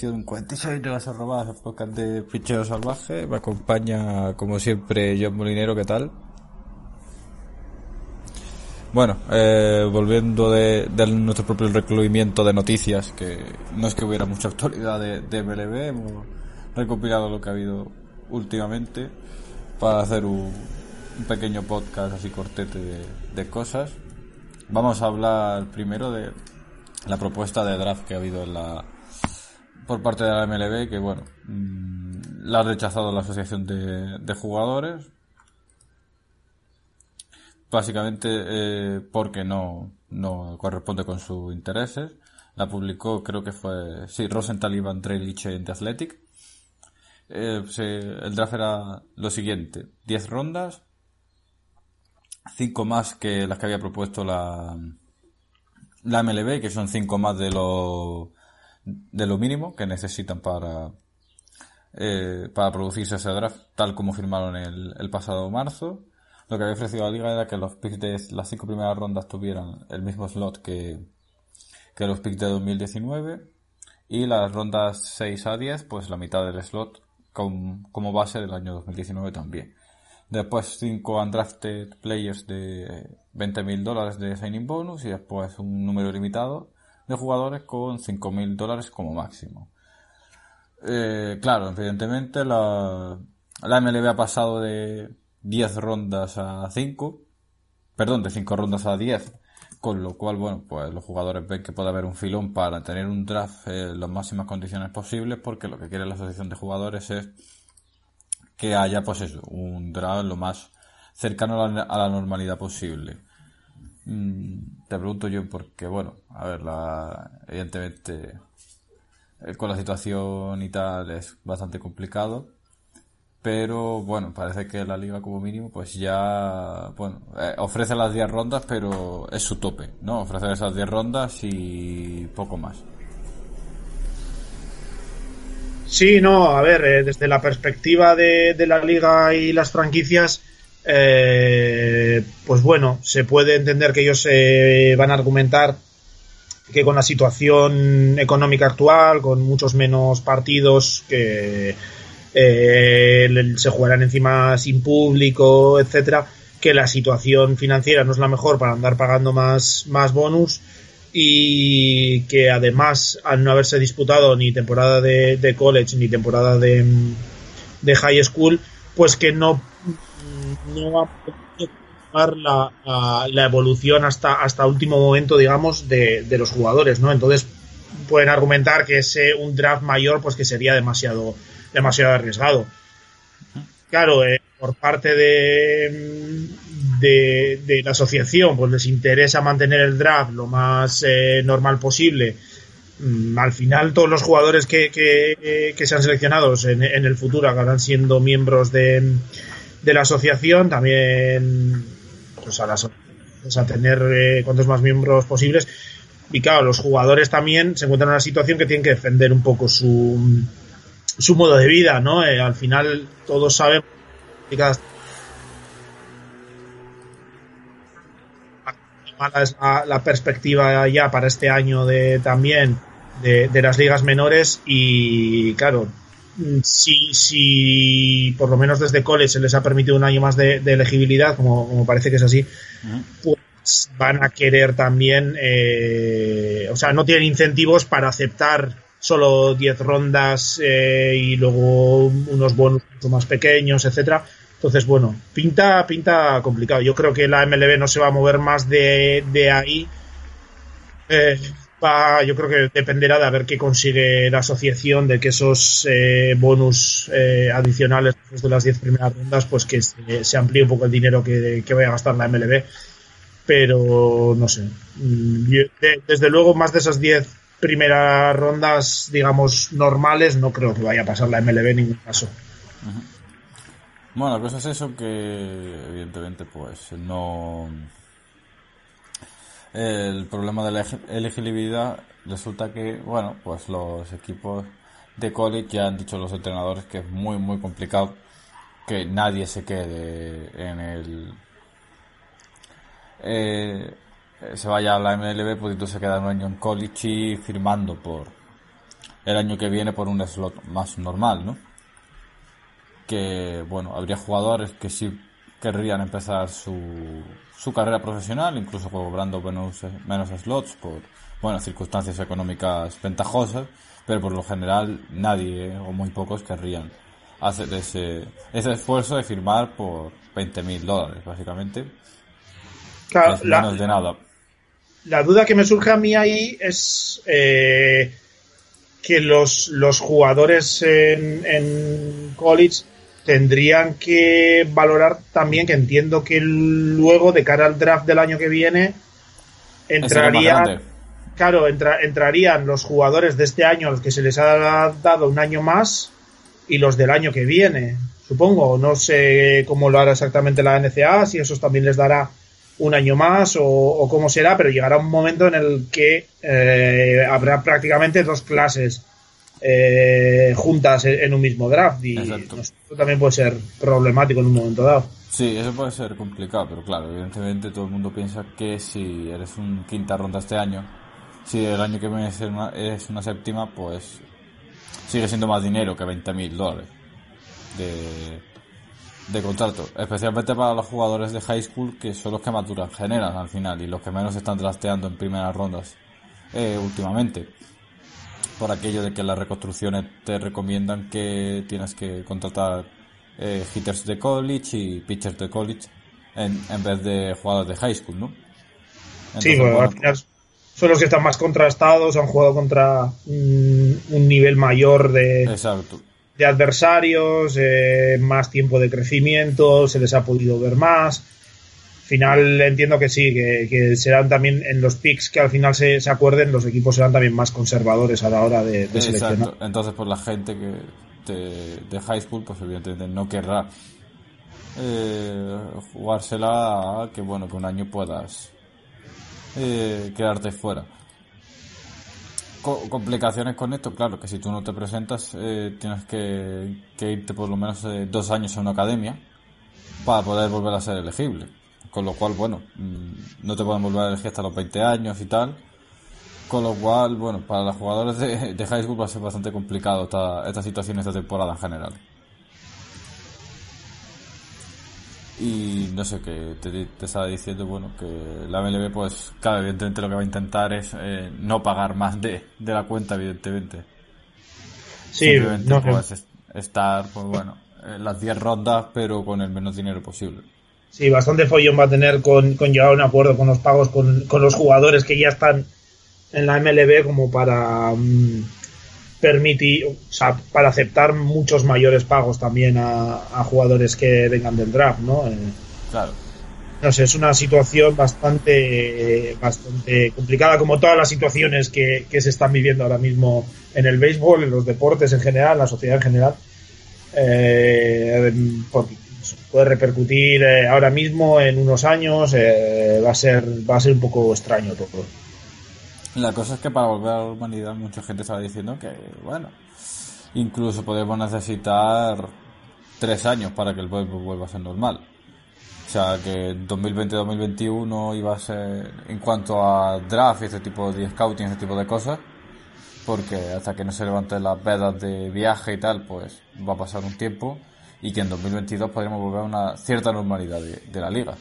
Bienvenidos a la edición 46 de las arrobadas, el podcast de Picheo Salvaje. Me acompaña, como siempre, John Molinero, ¿qué tal? Bueno, eh, volviendo de, nuestro propio recluimiento de noticias, que no es que hubiera mucha actualidad de, de MLB, hemos recopilado lo que ha habido últimamente para hacer un, pequeño podcast así cortete de, de cosas. Vamos a hablar primero de la propuesta de draft que ha habido en la por parte de la MLB que, bueno, mm, la ha rechazado la Asociación de, Jugadores. Básicamente eh, porque no, no corresponde con sus intereses. La publicó, creo que fue, sí, Rosenthal y Van en The Athletic. Eh, el draft era lo siguiente: 10 rondas, 5 más que las que había propuesto la, la MLB, que son 5 más de lo de lo mínimo que necesitan para, eh, para producirse ese draft, tal como firmaron el, pasado marzo. Lo que había ofrecido la liga era que los picks de las cinco primeras rondas tuvieran el mismo slot que, que los picks de 2019 y las rondas 6 a 10, pues la mitad del slot con, como base del año 2019 también. Después 5 undrafted players de 20.000 dólares de signing bonus y después un número limitado de jugadores con 5.000 dólares como máximo. Eh, claro, evidentemente la, la MLB ha pasado de 10 rondas a 5, perdón, de 5 rondas a 10, con lo cual, bueno, pues los jugadores ven que puede haber un filón para tener un draft en las máximas condiciones posibles, porque lo que quiere la asociación de jugadores es que haya, pues eso, un draft lo más cercano a la normalidad posible. Mm, te pregunto yo porque, bueno, a ver, la, evidentemente eh, con la situación y tal es bastante complicado. Pero bueno, parece que la liga como mínimo pues ya, bueno, eh, ofrece las 10 rondas, pero es su tope, ¿no? Ofrecer esas 10 rondas y poco más. Sí, no, a ver, eh, desde la perspectiva de, de la liga y las franquicias, eh, pues bueno, se puede entender que ellos eh, van a argumentar que con la situación económica actual, con muchos menos partidos que eh, se jugarán encima sin público, etcétera, que la situación financiera no es la mejor para andar pagando más, más bonus y que además al no haberse disputado ni temporada de, college ni temporada de, de high school, pues que no no va a la, la, evolución hasta, hasta último momento, digamos, de, de, los jugadores, ¿no? Entonces pueden argumentar que ese un draft mayor, pues que sería demasiado, demasiado arriesgado. Claro, eh, por parte de, de, la asociación, pues les interesa mantener el draft lo más eh, normal posible. Mm, al final, todos los jugadores que, que, que sean seleccionados en, en el futuro acabarán siendo miembros de, de la asociación, también pues a, pues tener eh, cuantos más miembros posibles. Y claro, los jugadores también se encuentran en una situación que tienen que defender un poco su, su modo de vida, ¿no? Eh, al final todos saben mala es la, perspectiva ya para este año de también de, de, las ligas menores y claro si, si por lo menos desde college se les ha permitido un año más de, elegibilidad, como, parece que es así, pues van a querer también, eh, o sea, no tienen incentivos para aceptar solo 10 rondas eh, y luego unos bonos mucho más pequeños, etcétera. Entonces, bueno, pinta, pinta complicado. Yo creo que la MLB no se va a mover más de, de ahí. Eh, yo creo que dependerá de a ver qué consigue la asociación, de que esos eh, bonus eh, adicionales después de las 10 primeras rondas, pues que se, amplíe un poco el dinero que, que, vaya a gastar la MLB. Pero no sé. Mm, desde luego, más de esas 10 primeras rondas, digamos, normales, no creo que vaya a pasar la MLB en ningún caso. Bueno, la cosa es eso que, evidentemente, pues no el problema de la elegibilidad resulta que, bueno, pues los equipos de college ya han dicho los entrenadores que es muy, muy complicado que nadie se quede en el... Eh, se vaya a la MLB, entonces se queda un año en college y firmando por el año que viene por un slot más normal, ¿no? Que, bueno, habría jugadores que sí querrían empezar su, su carrera profesional, incluso cobrando menos, menos slots por, bueno, circunstancias económicas ventajosas, pero por lo general nadie o muy pocos querrían hacer ese, ese esfuerzo de firmar por 20 mil dólares, básicamente. Claro, la, de nada. La duda que me surge a mí ahí es eh, que los, los jugadores en, en college tendrían que valorar también que entiendo que luego de cara al draft del año que viene entrarían claro entrarían los jugadores de este año a los que se les ha dado un año más y los del año que viene supongo. No sé cómo lo hará exactamente la NCA si esos también les dará un año más o, cómo será pero llegará un momento en el que eh, habrá prácticamente dos clases eh, juntas en un mismo draft y eso también puede ser problemático en un momento dado. Sí, eso puede ser complicado, pero claro, evidentemente todo el mundo piensa que si eres un quinta ronda este año, si el año que viene es una, es una séptima, pues sigue siendo más dinero que 20 mil dólares de, de contrato, especialmente para los jugadores de high school que son los que más duran generan al final y los que menos están trasteando en primeras rondas eh, últimamente por aquello de que las reconstrucciones te recomiendan que tienes que contratar eh, hitters de college y pitchers de college en, en vez de jugadores de high school, ¿no? sí, bueno, al final son los que están más contrastados, han jugado contra un, nivel mayor de, de adversarios, eh, más tiempo de crecimiento, se les ha podido ver más final entiendo que sí, que, serán también en los picks que al final se, se, acuerden, los equipos serán también más conservadores a la hora de, seleccionar. Entonces, pues la gente que de, high school, pues evidentemente no querrá eh, jugársela a que bueno, que un año puedas eh, quedarte fuera. complicaciones con esto, claro, que si tú no te presentas, eh, tienes que, que irte por lo menos dos años a una academia para poder volver a ser elegible con lo cual, bueno, mm, no te pueden volver a elegir hasta los 20 años y tal. Con lo cual, bueno, para los jugadores de, de high school va a ser bastante complicado esta, esta situación, esta temporada en general. Y no sé, qué te, estaba diciendo, bueno, que la MLB, pues, claro, evidentemente lo que va a intentar es eh, no pagar más de, de la cuenta, evidentemente. Sí, Simplemente no, puedes estar, pues bueno, en las 10 rondas, pero con el menos dinero posible. Sí, bastante follón va a tener con, con llegar a un acuerdo con los pagos con, los jugadores que ya están en la MLB como para mm, permitir, o sea, para aceptar muchos mayores pagos también a, jugadores que vengan del draft, ¿no? Eh, claro. No sé, es una situación bastante, bastante complicada, como todas las situaciones que, que se están viviendo ahora mismo en el béisbol, en los deportes en general, en la sociedad en general. Eh, porque puede repercutir eh, ahora mismo en unos años eh, va a ser va a ser un poco extraño todo. La cosa es que para volver a la humanidad mucha gente estaba diciendo que bueno incluso podemos necesitar tres años para que el béisbol vuelva a ser normal. O sea que 2020-2021 iba a ser en cuanto a draft y este tipo de scouting este tipo de cosas porque hasta que no se levanten las vedas de viaje y tal pues va a pasar un tiempo y que en 2022 podremos volver a una cierta normalidad de, la liga.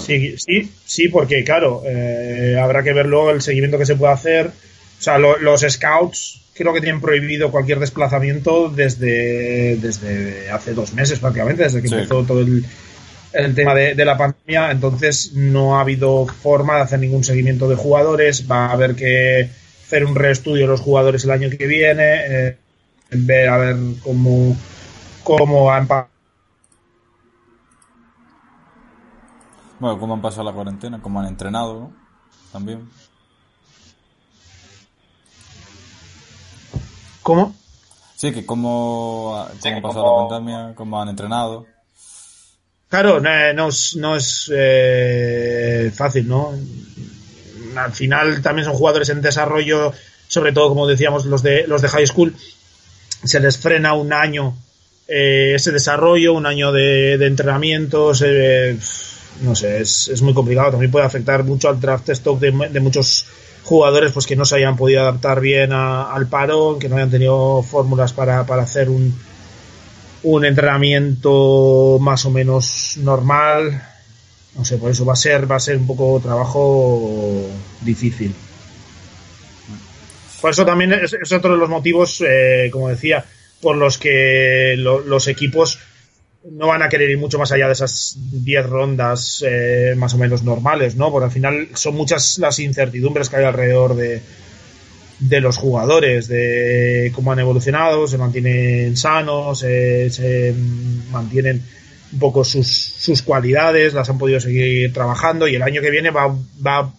Sí, sí, sí, porque claro, eh, habrá que ver luego el seguimiento que se puede hacer. O sea, los scouts creo que tienen prohibido cualquier desplazamiento desde, desde hace dos meses prácticamente, desde que empezó todo el, el tema de, la pandemia. Entonces no ha habido forma de hacer ningún seguimiento de jugadores. Va a haber que hacer un reestudio de los jugadores el año que viene, eh, ver a ver cómo cómo han bueno, cómo han pasado la cuarentena, cómo han entrenado, ¿no? También. ¿Cómo? Sí, que cómo, cómo han pasado la pandemia, cómo han entrenado. Claro, no, es, no es eh, fácil, ¿no? Al final también son jugadores en desarrollo, sobre todo como decíamos los de los de high school, se les frena un año eh, ese desarrollo, un año de, de entrenamientos, no sé, es, muy complicado. También puede afectar mucho al draft stock de, muchos jugadores pues que no se hayan podido adaptar bien al parón, que no hayan tenido fórmulas para, para hacer un, un entrenamiento más o menos normal. No sé, por eso va a ser, va a ser un poco trabajo difícil. Por eso también es, otro de los motivos, eh, como decía, por los que los equipos no van a querer ir mucho más allá de esas 10 rondas eh, más o menos normales, ¿no? Porque al final son muchas las incertidumbres que hay alrededor de, de los jugadores, de cómo han evolucionado, se mantienen sanos, se mantienen un poco sus, sus, cualidades, las han podido seguir trabajando y el año que viene va, va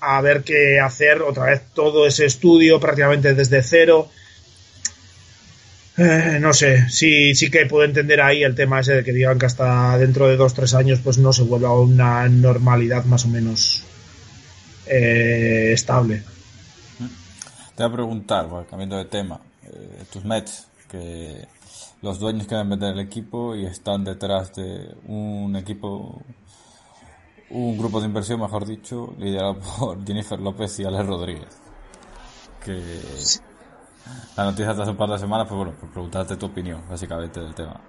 a haber que hacer otra vez todo ese estudio prácticamente desde cero eh, no sé, sí, sí que puedo entender ahí el tema ese de que digan que hasta dentro de dos, tres años pues no se vuelva a una normalidad más o menos eh, estable. Te voy a preguntar, cambiando de tema, eh, tus Mets, que los dueños quieren vender el equipo y están detrás de un equipo, un grupo de inversión, mejor dicho, liderado por Jennifer López y Alex Rodríguez. Que la noticia de hace un par de semanas, pues bueno, por preguntarte tu opinión, básicamente, del tema.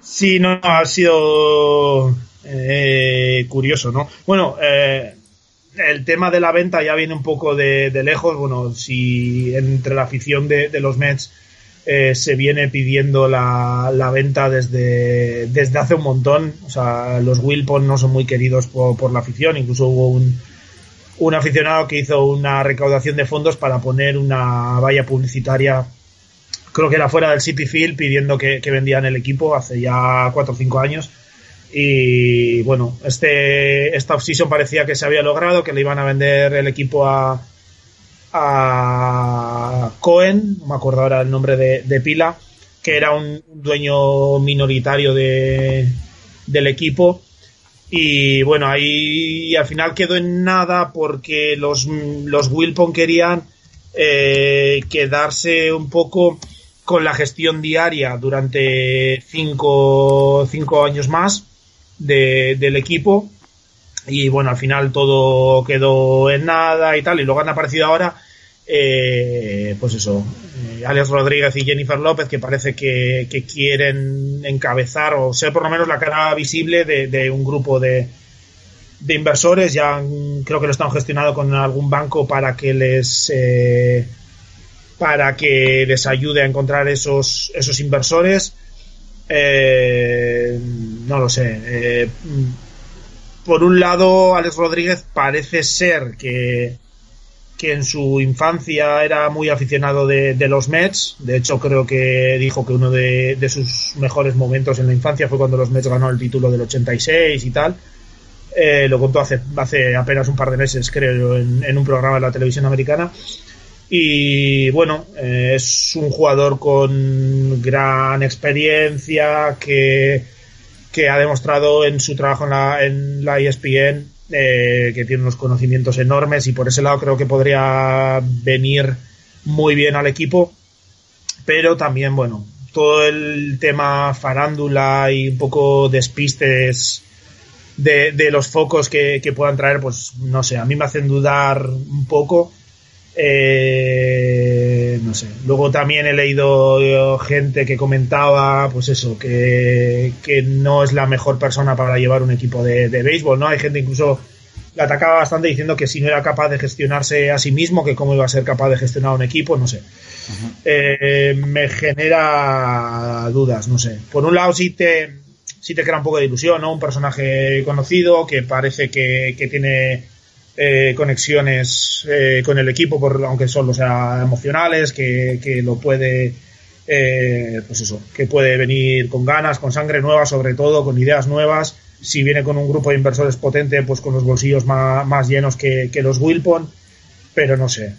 Sí, no, ha sido eh, curioso, ¿no? Bueno, eh, el tema de la venta ya viene un poco de, lejos. Bueno, si entre la afición de, los Mets eh, se viene pidiendo la, venta desde, desde hace un montón. O sea, los Wilpon no son muy queridos por, por la afición. Incluso hubo un, un aficionado que hizo una recaudación de fondos para poner una valla publicitaria, creo que era fuera del City Field, pidiendo que, vendían el equipo hace ya 4 o 5 años. Y bueno, este, esta offseason parecía que se había logrado, que le iban a vender el equipo a, a Cohen, no me acuerdo ahora el nombre de, pila, que era un dueño minoritario de, del equipo y bueno, ahí al final quedó en nada porque los, los Wilpon querían eh, quedarse un poco con la gestión diaria durante cinco, cinco años más del equipo. Y bueno, al final todo quedó en nada y tal. Y luego han aparecido ahora eh, pues eso, eh, Alex Rodríguez y Jennifer López, que parece que, quieren encabezar o ser por lo menos la cara visible de, un grupo de, de, inversores. Ya creo que lo están gestionando con algún banco para que les eh, para que les ayude a encontrar esos, esos inversores. no lo sé. por un lado, Alex Rodríguez parece ser que que en su infancia era muy aficionado de, los Mets. De hecho, creo que dijo que uno de, sus mejores momentos en la infancia fue cuando los Mets ganó el título del 86 y tal. Eh, lo contó hace, hace apenas un par de meses, creo, en, un programa de la televisión americana. Y bueno, eh, es un jugador con gran experiencia que, que ha demostrado en su trabajo en la, en la ESPN eh, que tiene unos conocimientos enormes y por ese lado creo que podría venir muy bien al equipo. Pero también, bueno, todo el tema farándula y un poco despistes de, los focos que, puedan traer, pues no sé, a mí me hacen dudar un poco. Eh, no sé. Luego también he leído gente que comentaba, pues eso, que, no es la mejor persona para llevar un equipo de, béisbol, ¿no? Hay gente incluso la atacaba bastante diciendo que si no era capaz de gestionarse a sí mismo, que cómo iba a ser capaz de gestionar un equipo, no sé. Eh, me genera dudas, no sé. Por un lado sí te, sí te crea un poco de ilusión, ¿no? Un personaje conocido que parece que, que tiene eh, conexiones eh, con el equipo, por, aunque solo sea emocionales, que, lo puede, eh, pues eso, que puede venir con ganas, con sangre nueva, sobre todo, con ideas nuevas. Si viene con un grupo de inversores potente, pues con los bolsillos más, llenos que, los Wilpon, pero no sé,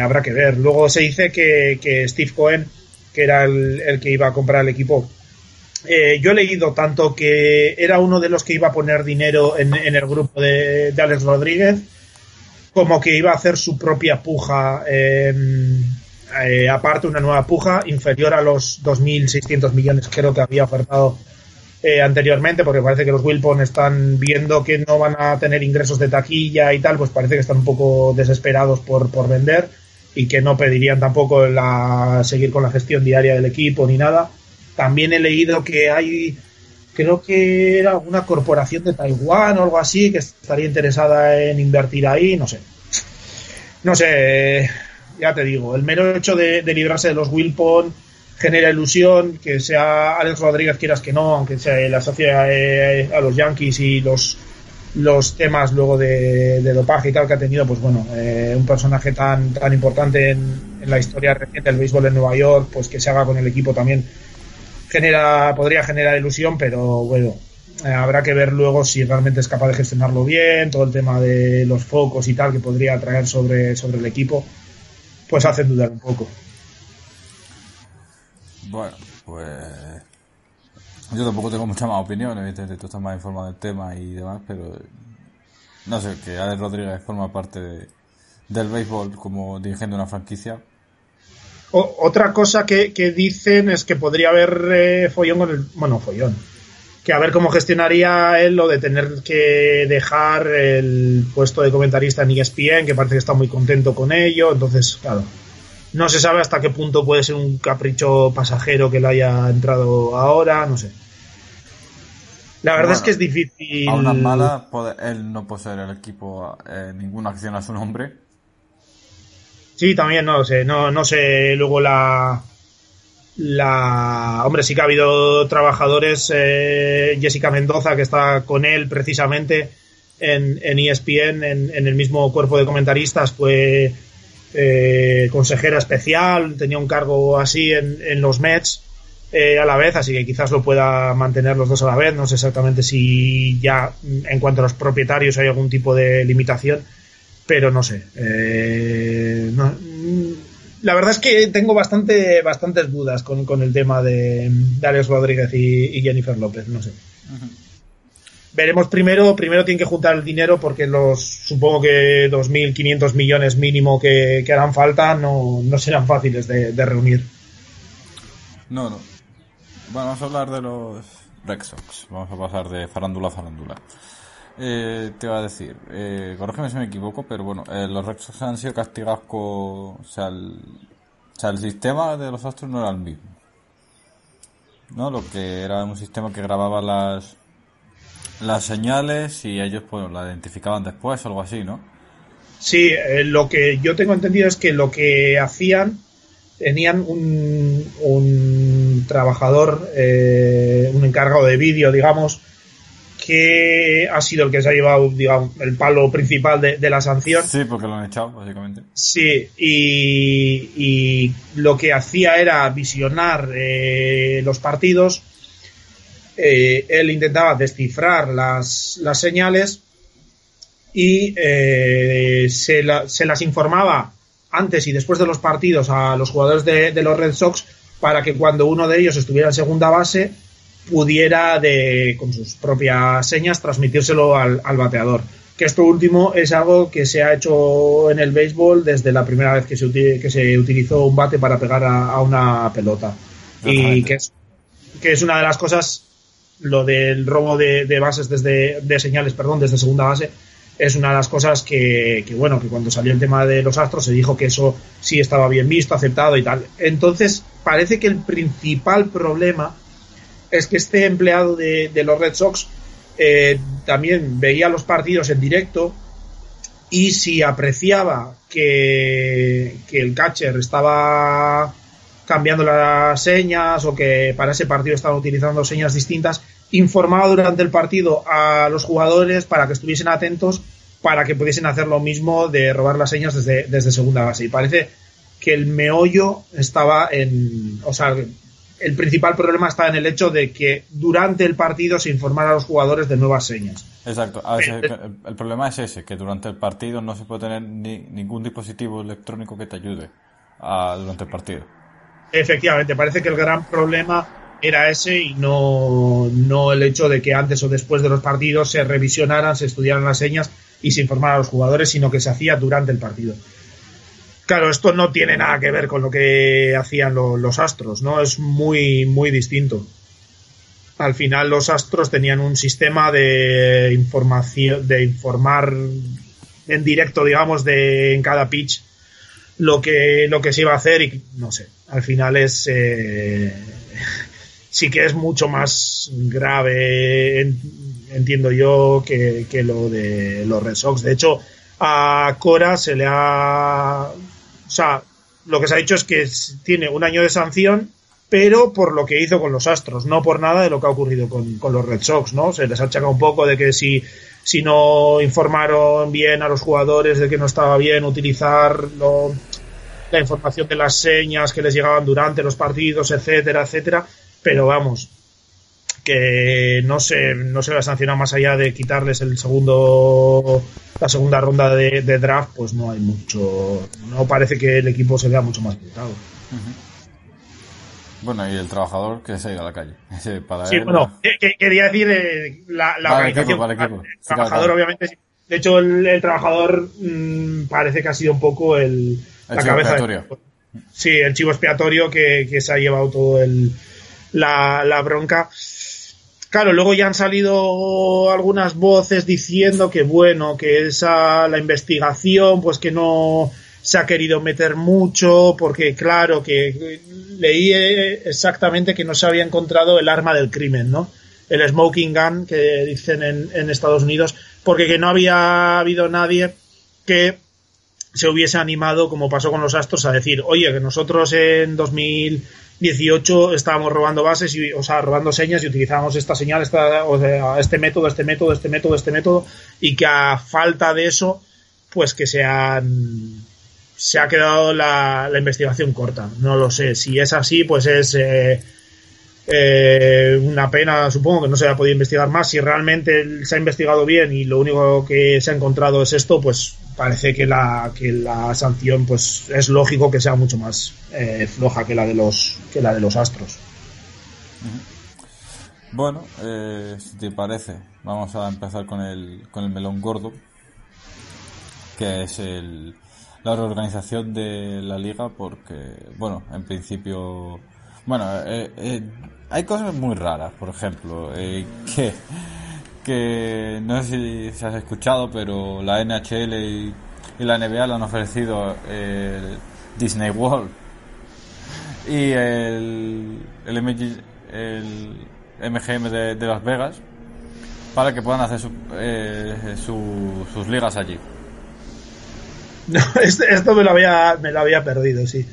habrá que ver. Luego se dice que, que Steve Cohen, que era el, el que iba a comprar el equipo, eh, yo he leído tanto que era uno de los que iba a poner dinero en, el grupo de, Alex Rodríguez, como que iba a hacer su propia puja, em, eh, aparte una nueva puja inferior a los 2.600 millones creo que había ofertado eh, anteriormente, porque parece que los Wilpon están viendo que no van a tener ingresos de taquilla y tal, pues parece que están un poco desesperados por, por vender y que no pedirían tampoco la, seguir con la gestión diaria del equipo ni nada. También he leído que hay, creo que era alguna corporación de Taiwán o algo así, que estaría interesada en invertir ahí, no sé. No sé, ya te digo, el mero hecho de, librarse de los Wilpon genera ilusión, que sea Alex Rodríguez, quieras que no, aunque se le asocia eh, a los Yankees y los los temas luego de, dopaje y tal que ha tenido, pues bueno, eh, un personaje tan, tan importante en, la historia reciente del béisbol en Nueva York, pues que se haga con el equipo también genera, podría generar ilusión, pero bueno, eh, habrá que ver luego si realmente es capaz de gestionarlo bien, todo el tema de los focos y tal que podría traer sobre, sobre el equipo, pues hace dudar un poco. Bueno, pues yo tampoco tengo mucha más opinión, evidentemente tú estás más informado del tema y demás, pero no sé, que Alex Rodríguez forma parte del béisbol como dirigiendo una franquicia. Otra cosa que, dicen es que podría haber eh, follón con el. Bueno, follón. Que a ver cómo gestionaría él lo de tener que dejar el puesto de comentarista en ESPN, que parece que está muy contento con ello. Entonces, claro, no se sabe hasta qué punto puede ser un capricho pasajero que le haya entrado ahora, no sé. La verdad es que es difícil. A una mala, él no poseer el equipo eh, ninguna acción a su nombre. Sí, también no sé. No, no sé luego la. La. Hombre, sí que ha habido trabajadores. Eh, Jessica Mendoza, que está con él precisamente en, en ESPN, en, en el mismo cuerpo de comentaristas, pues eh, consejera especial, tenía un cargo así en, los Mets eh, a la vez, así que quizás lo pueda mantener los dos a la vez. No sé exactamente si ya en cuanto a los propietarios hay algún tipo de limitación, pero no sé. Eh, la verdad es que tengo bastante, bastantes dudas con, el tema de Darius Rodríguez y, Jennifer López, no sé veremos primero, primero tienen que juntar el dinero porque los supongo que 2.500 millones mínimo que, harán falta no, serán fáciles de, reunir. No, no. Bueno, vamos a hablar de los Red Sox. Vamos a pasar de farándula a farándula. Eh, te iba a decir, eh, corrígeme si me equivoco, pero bueno, eh, los Red Sox han sido castigados con... O sea, el, o sea, el sistema de los Astros no era el mismo. ¿No? Lo que era un sistema que grababa las las señales y ellos pues la identificaban después o algo así, ¿no? Sí, eh, lo que yo tengo entendido es que lo que hacían tenían un, un trabajador, eh, un encargado de vídeo, digamos, que ha sido el que se ha llevado, digamos, el palo principal de, la sanción. Sí, porque lo han echado, básicamente. Sí, y, y lo que hacía era visionar eh, los partidos eh, él intentaba descifrar las, las señales y eh, se, las informaba antes y después de los partidos a los jugadores de, los Red Sox para que cuando uno de ellos estuviera en segunda base pudiera de, con sus propias señas transmitírselo al, bateador. Que esto último es algo que se ha hecho en el béisbol desde la primera vez que se, que se utilizó un bate para pegar a, una pelota. Y que es, que es una de las cosas lo del robo de, bases desde de señales, perdón, desde segunda base es una de las cosas que, bueno, que cuando salió el tema de los astros se dijo que eso sí estaba bien visto, aceptado y tal. Entonces, parece que el principal problema es que este empleado de, los Red Sox eh, también veía los partidos en directo y si apreciaba que, que el catcher estaba cambiando las señas o que para ese partido estaban utilizando señas distintas, informaba durante el partido a los jugadores para que estuviesen atentos para que pudiesen hacer lo mismo de robar las señas desde, desde segunda base. Y parece que el meollo estaba en. O sea, el principal problema está en el hecho de que durante el partido se informara a los jugadores de nuevas señas. Exacto. el, problema es ese, que durante el partido no se puede tener ni, ningún dispositivo electrónico que te ayude a, durante el partido. Efectivamente, parece que el gran problema era ese y no, no el hecho de que antes o después de los partidos se revisionaran, se estudiaran las señas y se informara a los jugadores, sino que se hacía durante el partido. Claro, esto no tiene nada que ver con lo que hacían los astros, ¿no? Es muy, muy distinto. al final los Astros tenían un sistema de información, de informar en directo, digamos, de en cada pitch lo que, lo que se iba a hacer y no sé, al final es eh, sí que es mucho más grave, entiendo yo, que, que, lo de los Red Sox. De hecho, a Cora se le ha... O sea, lo que se ha dicho es que tiene un año de sanción, pero por lo que hizo con los Astros, no por nada de lo que ha ocurrido con, con los Red Sox, ¿no? Se les achaca un poco de que si si no informaron bien a los jugadores de que no estaba bien utilizar la información de las señas que les llegaban durante los partidos, etcétera, etcétera. Pero vamos, que no se, no se va a sancionar más allá de quitarles el segundo la segunda ronda de, draft, pues no hay mucho. No parece que el equipo se vea mucho más limitado. Bueno, y el trabajador que se ha ido a la calle. sí, bueno, quería decir eh, la, organización. el trabajador, obviamente. De hecho, el, trabajador mm, parece que ha sido un poco el, la cabeza. Sí, el chivo expiatorio que, que se ha llevado todo el, la, la bronca. Claro, luego ya han salido algunas voces diciendo que bueno, que esa la investigación, pues que no se ha querido meter mucho, porque claro, que leí exactamente que no se había encontrado el arma del crimen, ¿no? El smoking gun que dicen en, en Estados Unidos, porque que no había habido nadie que se hubiese animado, como pasó con los Astros, a decir, oye, que nosotros en 2018 estábamos robando bases, y, o sea, robando señas y utilizábamos esta señal, esta, o sea, este método, este método, este método, este método, y que a falta de eso, pues que sean se ha quedado la, investigación corta. No lo sé. Si es así, pues es eh, eh, una pena, supongo que no se haya podido investigar más. Si realmente se ha investigado bien y lo único que se ha encontrado es esto, pues parece que la, que la sanción pues es lógico que sea mucho más eh, floja que la de los que la de los astros. Bueno, si te parece, vamos a empezar con el, con el melón gordo, que es el, la reorganización de la liga porque, bueno, en principio, bueno, eh, eh, hay cosas muy raras, por ejemplo, eh, que, que no sé si, has escuchado, pero la NHL y, la NBA le han ofrecido el Disney World y el, el, MGM de, Las Vegas para que puedan hacer sus ligas allí. No, esto me lo había, me lo había perdido, sí.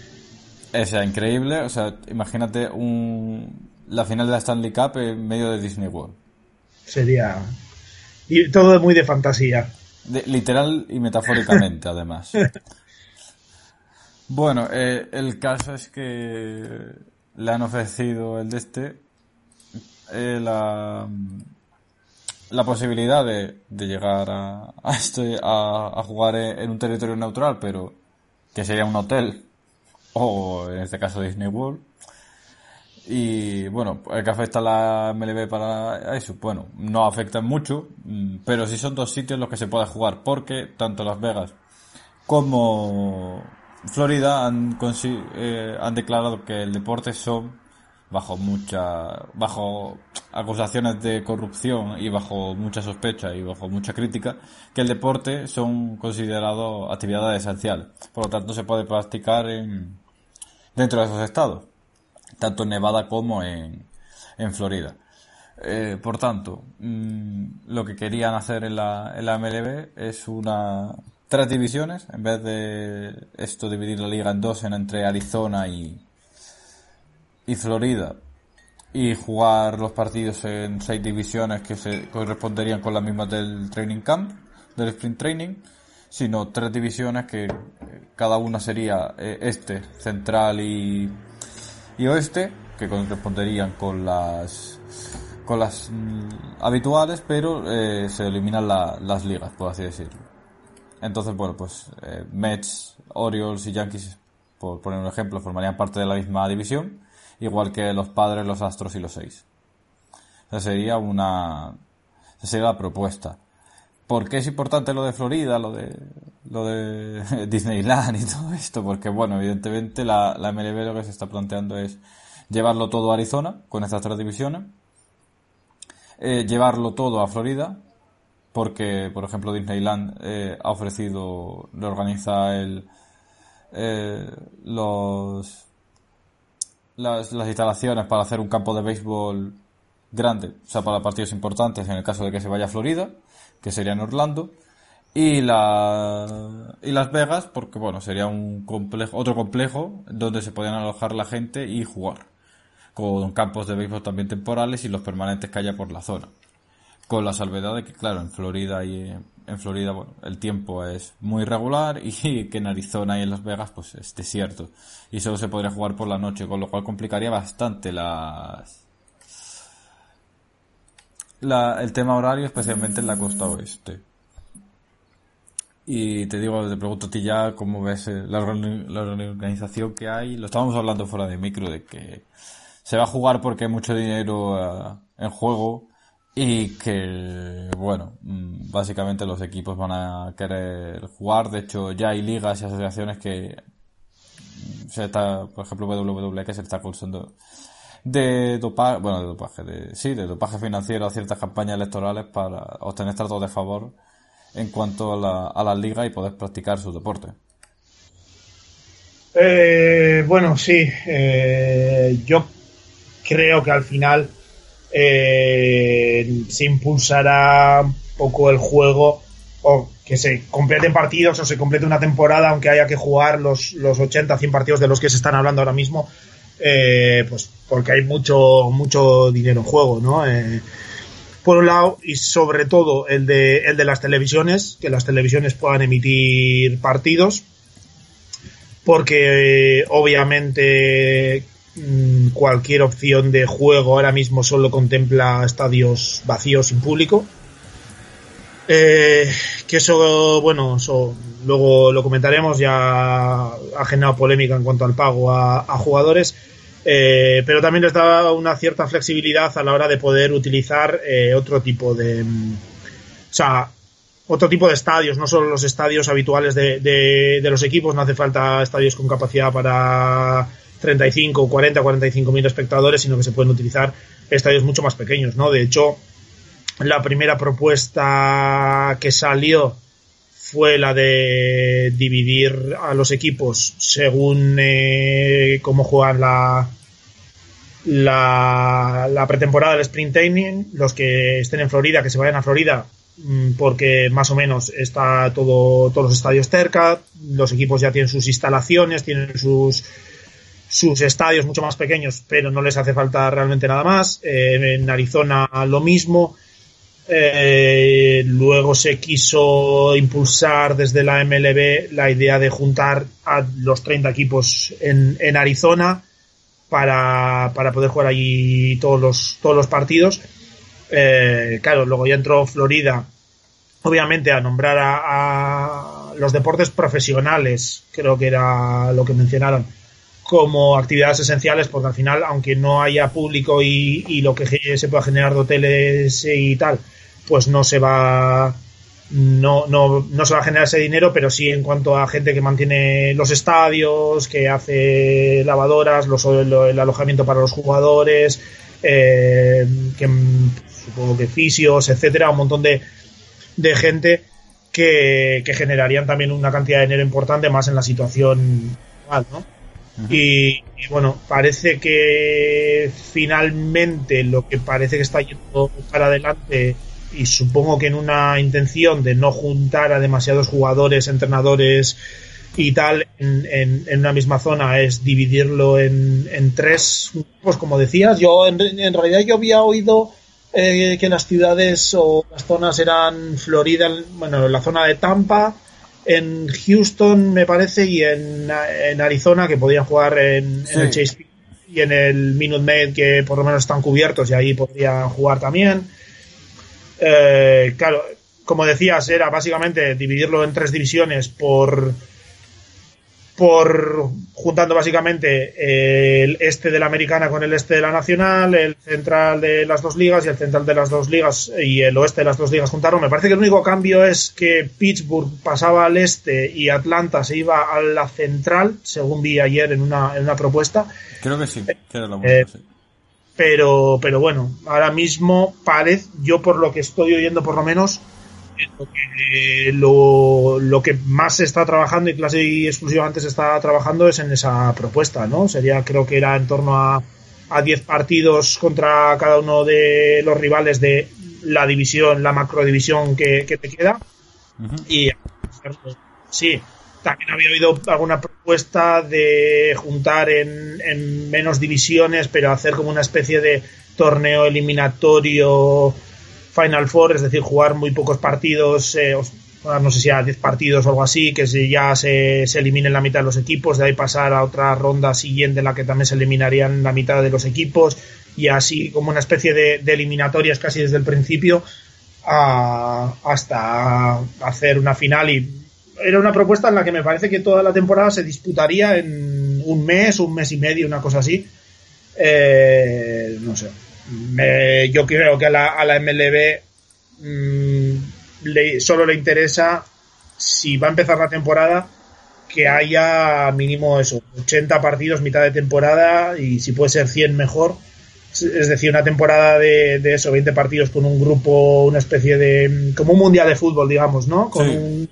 O sea, increíble. O sea, imagínate un, la final de la Stanley Cup en medio de Disney World. Sería. Y todo muy de fantasía. literal y metafóricamente, además. Bueno, eh, el caso es que le han ofrecido el de este eh, la, la posibilidad de, de llegar a, a, este, a, jugar en un territorio neutral, pero que sería un hotel, o en este caso Disney World. Y bueno, el que afecta a la MLB para eso, bueno, no afecta mucho, mm, pero sí son dos sitios en los que se puede jugar, porque tanto Las Vegas como Florida han, eh, han declarado que el deporte son bajo mucha bajo acusaciones de corrupción y bajo mucha sospecha y bajo mucha crítica que el deporte son considerados actividades esenciales. Por lo tanto se puede practicar en dentro de esos estados tanto en Nevada como en, en Florida. Eh, por tanto mm, lo que querían hacer en la, en la MLB es una tres divisiones en vez de esto dividir la liga en dos en entre Arizona y y Florida y jugar los partidos en seis divisiones que se corresponderían con las mismas del training camp, del sprint training, sino tres divisiones que cada una sería eh, este, central y, y oeste, que corresponderían con las con las mm, habituales, pero eh, se eliminan las ligas, por así decirlo. Entonces, bueno, pues eh, Mets, Orioles y Yankees, por poner un ejemplo, formarían parte de la misma división igual que los padres, los astros y los seis. Esa sería una, sería la propuesta. ¿Por qué es importante lo de Florida, lo de, lo de Disneyland y todo esto? Porque, bueno, evidentemente la, la MLB lo que se está planteando es llevarlo todo a Arizona con estas tres divisiones eh, llevarlo todo a Florida, porque, por ejemplo, Disneyland eh, ha ofrecido, reorganiza el, eh, los, las, las instalaciones para hacer un campo de béisbol grande, o sea, para partidos importantes en el caso de que se vaya a Florida, que sería en Orlando, y la y Las Vegas porque bueno sería un complejo otro complejo donde se podían alojar la gente y jugar con campos de béisbol también temporales y los permanentes que haya por la zona con la salvedad de que claro en Florida y en Florida bueno el tiempo es muy regular y que en Arizona y en Las Vegas pues es desierto. Y solo se podría jugar por la noche con lo cual complicaría bastante las la, el tema horario especialmente en la costa oeste. Y te digo, te pregunto a ti ya cómo ves eh, la, organización que hay. Lo estábamos hablando fuera de micro de que se va a jugar porque hay mucho dinero eh, en juego y que, bueno, mm, básicamente los equipos van a querer jugar. De hecho, ya hay ligas y asociaciones que mm, se está, por ejemplo, WWE que se está acusando de dopaje, bueno, de dopaje, de, sí, de dopaje financiero a ciertas campañas electorales para obtener tratos de favor en cuanto a la, a la liga y poder practicar su deporte. Eh, bueno, sí, eh, yo creo que al final eh, se impulsará un poco el juego o que se completen partidos o se complete una temporada, aunque haya que jugar los, los 80, 100 partidos de los que se están hablando ahora mismo, pues porque hay mucho, mucho dinero en juego, ¿no? por un lado, y sobre todo el de, el de las televisiones, que las televisiones puedan emitir partidos, porque obviamente mm, cualquier opción de juego ahora mismo solo contempla estadios vacíos sin público. Eh, que eso, bueno, eso luego lo comentaremos, ya ha generado polémica en cuanto al pago a jugadores eh, pero también les da una cierta flexibilidad a la hora de poder utilizar eh, otro tipo de. Mm, o sea, otro tipo de estadios, no solo los estadios habituales de, de, los equipos, no hace falta estadios con capacidad para 35, 40, 45 mil espectadores, sino que se pueden utilizar estadios mucho más pequeños, ¿no? De hecho, la primera propuesta que salió fue la de dividir a los equipos según eh, cómo juegan la, la, pretemporada del sprint training, los que estén en Florida, que se vayan a Florida, mm, porque más o menos está todo, todos los estadios cerca, los equipos ya tienen sus instalaciones, tienen sus, sus estadios mucho más pequeños, pero no les hace falta realmente nada más. Eh, en Arizona lo mismo. Eh, luego se quiso impulsar desde la MLB la idea de juntar a los 30 equipos en, en Arizona para, para poder jugar allí todos los, todos los partidos. Eh, claro, luego ya entró Florida, obviamente, a nombrar a, los deportes profesionales, creo que era lo que mencionaron, como actividades esenciales, porque al final, aunque no haya público y, lo que se pueda generar de hoteles y tal, pues no se va no, no, no se va a generar ese dinero, pero sí en cuanto a gente que mantiene los estadios, que hace lavadoras, los, el alojamiento para los jugadores, eh, que supongo que fisios, etcétera, un montón de, de gente que, que, generarían también una cantidad de dinero importante más en la situación actual, ¿no? Y, bueno, parece que finalmente lo que parece que está yendo para adelante y supongo que en una intención de no juntar a demasiados jugadores, entrenadores y tal en, en, una misma zona es dividirlo en, en tres pues como decías. Yo en, en realidad yo había oído eh, que las ciudades o las zonas eran Florida bueno la zona de Tampa en Houston me parece y en, en Arizona que podían jugar en, el Chase y en el Minute Maid que por lo menos están cubiertos y ahí podrían jugar también. Eh, claro, como decías, era básicamente dividirlo en tres divisiones por por juntando básicamente el este de la americana con el este de la nacional, el central de las dos ligas y el central de las dos ligas y el oeste de las dos ligas juntaron. Me parece que el único cambio es que Pittsburgh pasaba al este y Atlanta se iba a la central, según vi ayer en una, en una propuesta. Creo que sí, que era lo eh, Pero, pero bueno, ahora mismo parece, yo por lo que estoy oyendo por lo menos, lo que, lo, lo que más se está trabajando y clase y exclusivamente se está trabajando es en esa propuesta, ¿no? Sería, creo que era en torno a, a 10 partidos contra cada uno de los rivales de la división, la macrodivisión que, que te queda. Y sí, también había habido alguna propuesta de juntar en, en, menos divisiones, pero hacer como una especie de torneo eliminatorio Final Four, es decir, jugar muy pocos partidos, eh, no sé si a 10 partidos o algo así, que ya se, eliminen la mitad de los equipos, de ahí pasar a otra ronda siguiente en la que también se eliminarían la mitad de los equipos, y así como una especie de, de eliminatorias casi desde el principio a, hasta hacer una final y era una propuesta en la que me parece que toda la temporada se disputaría en un mes, un mes y medio, una cosa así. Eh, no sé. Yo creo que a la, a la MLB mmm, le, solo le interesa, si va a empezar la temporada, que haya mínimo eso, 80 partidos mitad de temporada y si puede ser 100 mejor. Es decir, una temporada de, de eso, 20 partidos con un grupo, una especie de. como un mundial de fútbol, digamos, ¿no? Con Sí. un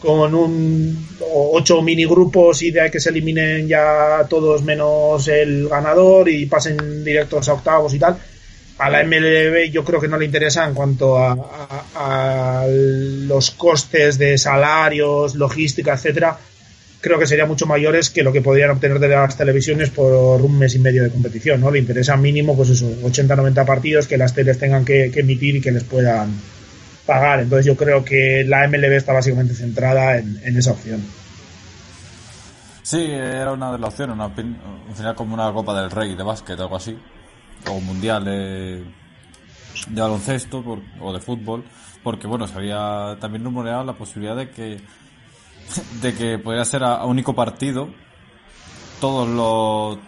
con un ocho mini grupos y de que se eliminen ya todos menos el ganador y pasen directos a octavos y tal. A la MLB yo creo que no le interesa en cuanto a, los costes de salarios, logística, etcétera. Creo que serían mucho mayores que lo que podrían obtener de las televisiones por un mes y medio de competición, ¿no? Le interesa mínimo, pues eso, 80-90 partidos que las teles tengan que emitir y que les puedan pagar. Entonces yo creo que la MLB está básicamente centrada en, en esa opción. Sí, era una de las opciones, una, al final como una Copa del Rey de básquet, algo así, o un mundial de, de baloncesto o de fútbol, porque bueno, se había también rumoreado la posibilidad de que de que podría ser a, a único partido todos los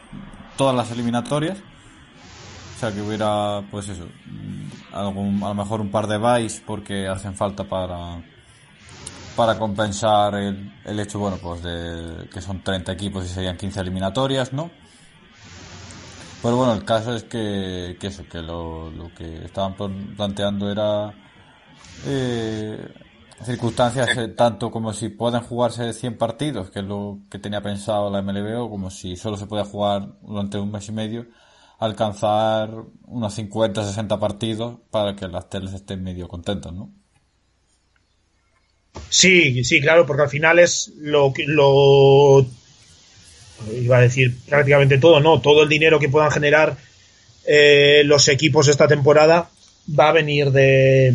todas las eliminatorias, o sea que hubiera pues eso, algún a lo mejor un par de buys porque hacen falta para para compensar el, el hecho, bueno, pues de que son 30 equipos y serían 15 eliminatorias, ¿no? Pero bueno, el caso es que, que eso, que lo, lo que estaban plan- planteando era eh, circunstancias eh, tanto como si pueden jugarse 100 partidos, que es lo que tenía pensado la MLB, o como si solo se puede jugar durante un mes y medio, alcanzar unos 50, 60 partidos para que las teles estén medio contentas, ¿no? Sí, sí, claro, porque al final es lo que lo iba a decir prácticamente todo, no, todo el dinero que puedan generar eh, los equipos esta temporada va a venir de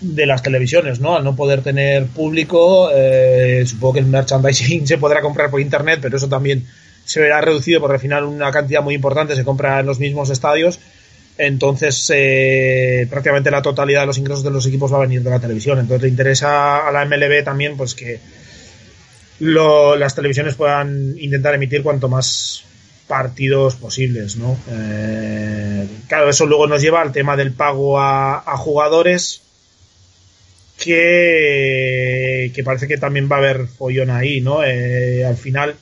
de las televisiones, ¿no? Al no poder tener público, eh, supongo que el merchandising se podrá comprar por internet, pero eso también se verá reducido porque al final una cantidad muy importante se compra en los mismos estadios. Entonces, eh, prácticamente la totalidad de los ingresos de los equipos va a venir de la televisión. Entonces, le interesa a la MLB también, pues que las televisiones puedan intentar emitir cuanto más partidos posibles, ¿no? Eh, claro, eso luego nos lleva al tema del pago a, a jugadores, que, que parece que también va a haber follón ahí, ¿no? Eh, al final,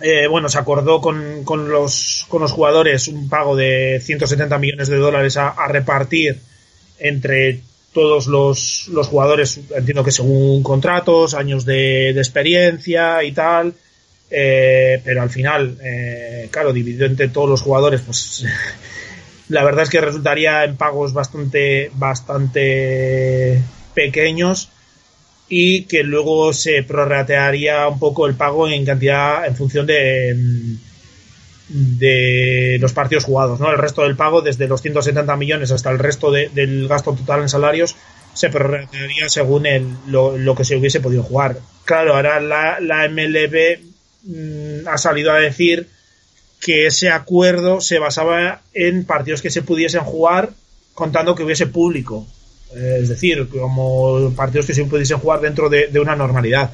eh, bueno, se acordó con, con, los, con los jugadores un pago de 170 millones de dólares a, repartir entre todos los, los, jugadores, entiendo que según contratos, años de, de experiencia y tal, eh, pero al final, eh, claro, dividido entre todos los jugadores, pues la verdad es que resultaría en pagos bastante, bastante pequeños y que luego se prorratearía un poco el pago en cantidad en función de de los partidos jugados, ¿no? El resto del pago, desde los 170 millones hasta el resto de, del gasto total en salarios, se prorratearía según lo, que se hubiese podido jugar. Claro, ahora la, MLB mmm, ha salido a decir que ese acuerdo se basaba en partidos que se pudiesen jugar contando que hubiese público. Es decir, como partidos que se pudiesen jugar dentro de, de, una normalidad.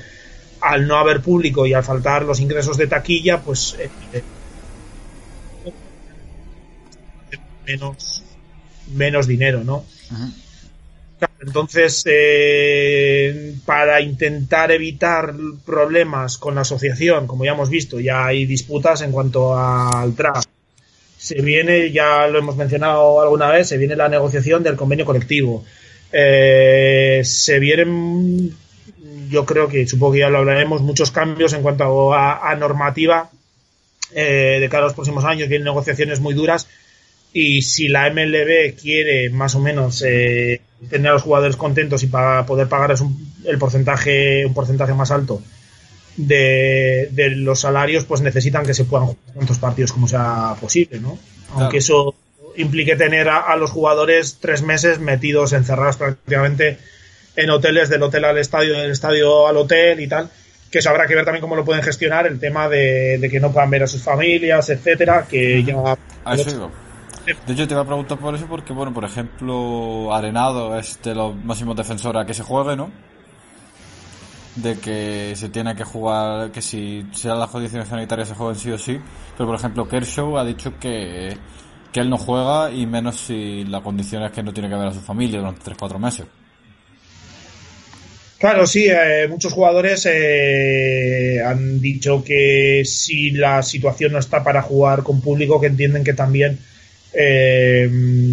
Al no haber público y al faltar los ingresos de taquilla, pues eh, menos, menos dinero, ¿no? Entonces, eh, para intentar evitar problemas con la asociación, como ya hemos visto, ya hay disputas en cuanto al draft. se viene, ya lo hemos mencionado alguna vez, se viene la negociación del convenio colectivo. Eh, se vienen, yo creo que supongo que ya lo hablaremos, muchos cambios en cuanto a, normativa eh, de cara a los próximos años. Vienen negociaciones muy duras y si la MLB quiere más o menos eh, tener a los jugadores contentos y para poder pagar el porcentaje, un porcentaje más alto de, los salarios, pues necesitan que se puedan jugar tantos partidos como sea posible, ¿no? Aunque eso implique tener a, los jugadores tres meses metidos, encerrados prácticamente en hoteles, del hotel al estadio, del estadio al hotel y tal. Que eso habrá que ver también cómo lo pueden gestionar, el tema de, que no puedan ver a sus familias, etcétera, que ya... De hecho, te iba a preguntar por eso, porque, bueno, por ejemplo, Arenado es de los máximos defensores a que se juegue, ¿no? de que se tiene que jugar, que si sea las condiciones sanitarias se jueguen sí o sí. Pero por ejemplo, Kershaw ha dicho que, que él no juega y menos si la condición es que no tiene que ver a su familia durante 3-4 meses. Claro, sí, eh, muchos jugadores eh, han dicho que si la situación no está para jugar con público, que entienden que también eh,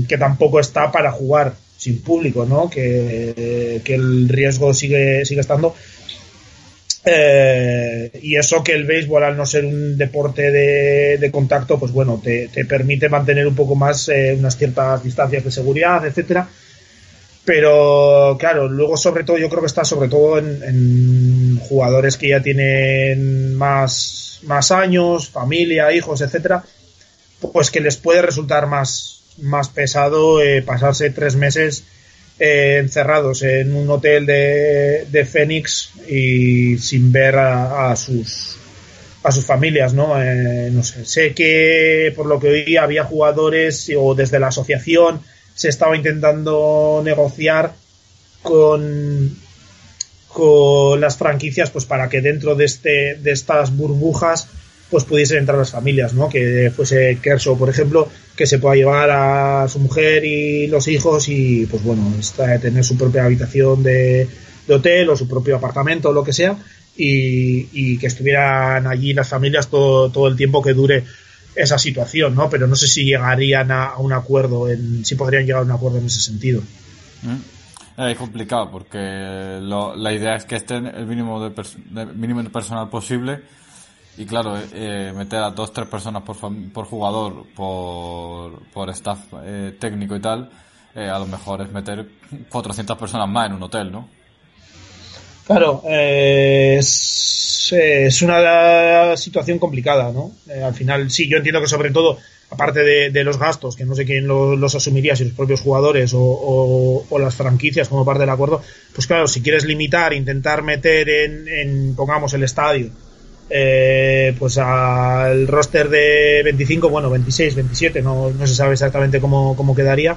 que tampoco está para jugar sin público, ¿no? Que, que el riesgo sigue, sigue estando. Eh, y eso que el béisbol, al no ser un deporte de, contacto, pues bueno, te, permite mantener un poco más eh, unas ciertas distancias de seguridad, etcétera. Pero claro, luego sobre todo yo creo que está sobre todo en, jugadores que ya tienen más, más años, familia, hijos, etcétera, pues que les puede resultar más, más pesado eh, pasarse tres meses eh, encerrados en un hotel de, de Phoenix y sin ver a, sus a sus familias, ¿no? Eh, no sé. Sé que por lo que oí había jugadores o desde la asociación se estaba intentando negociar con con las franquicias pues para que dentro de este de estas burbujas pues pudiesen entrar las familias, ¿no? Que fuese Kershaw, por ejemplo, que se pueda llevar a su mujer y los hijos y, pues bueno, tener su propia habitación de, hotel o su propio apartamento o lo que sea y, que estuvieran allí las familias todo, todo el tiempo que dure esa situación, ¿no? Pero no sé si llegarían a, un acuerdo, en, si podrían llegar a un acuerdo en ese sentido. Mm. Es complicado porque la idea es que estén el mínimo de, mínimo de personal posible y claro, eh, meter a dos, tres personas por, por jugador, por, por staff eh, técnico y tal, eh, a lo mejor es meter 400 personas más en un hotel, ¿no? Claro, es, es una situación complicada, ¿no? al final, sí, yo entiendo que sobre todo, aparte de, los gastos, que no sé quién los, asumiría, si los propios jugadores o, o, las franquicias como parte del acuerdo, pues claro, si quieres limitar, intentar meter en, en pongamos, el estadio, eh, pues al roster de 25, bueno, 26, 27, no, no se sabe exactamente cómo, cómo quedaría.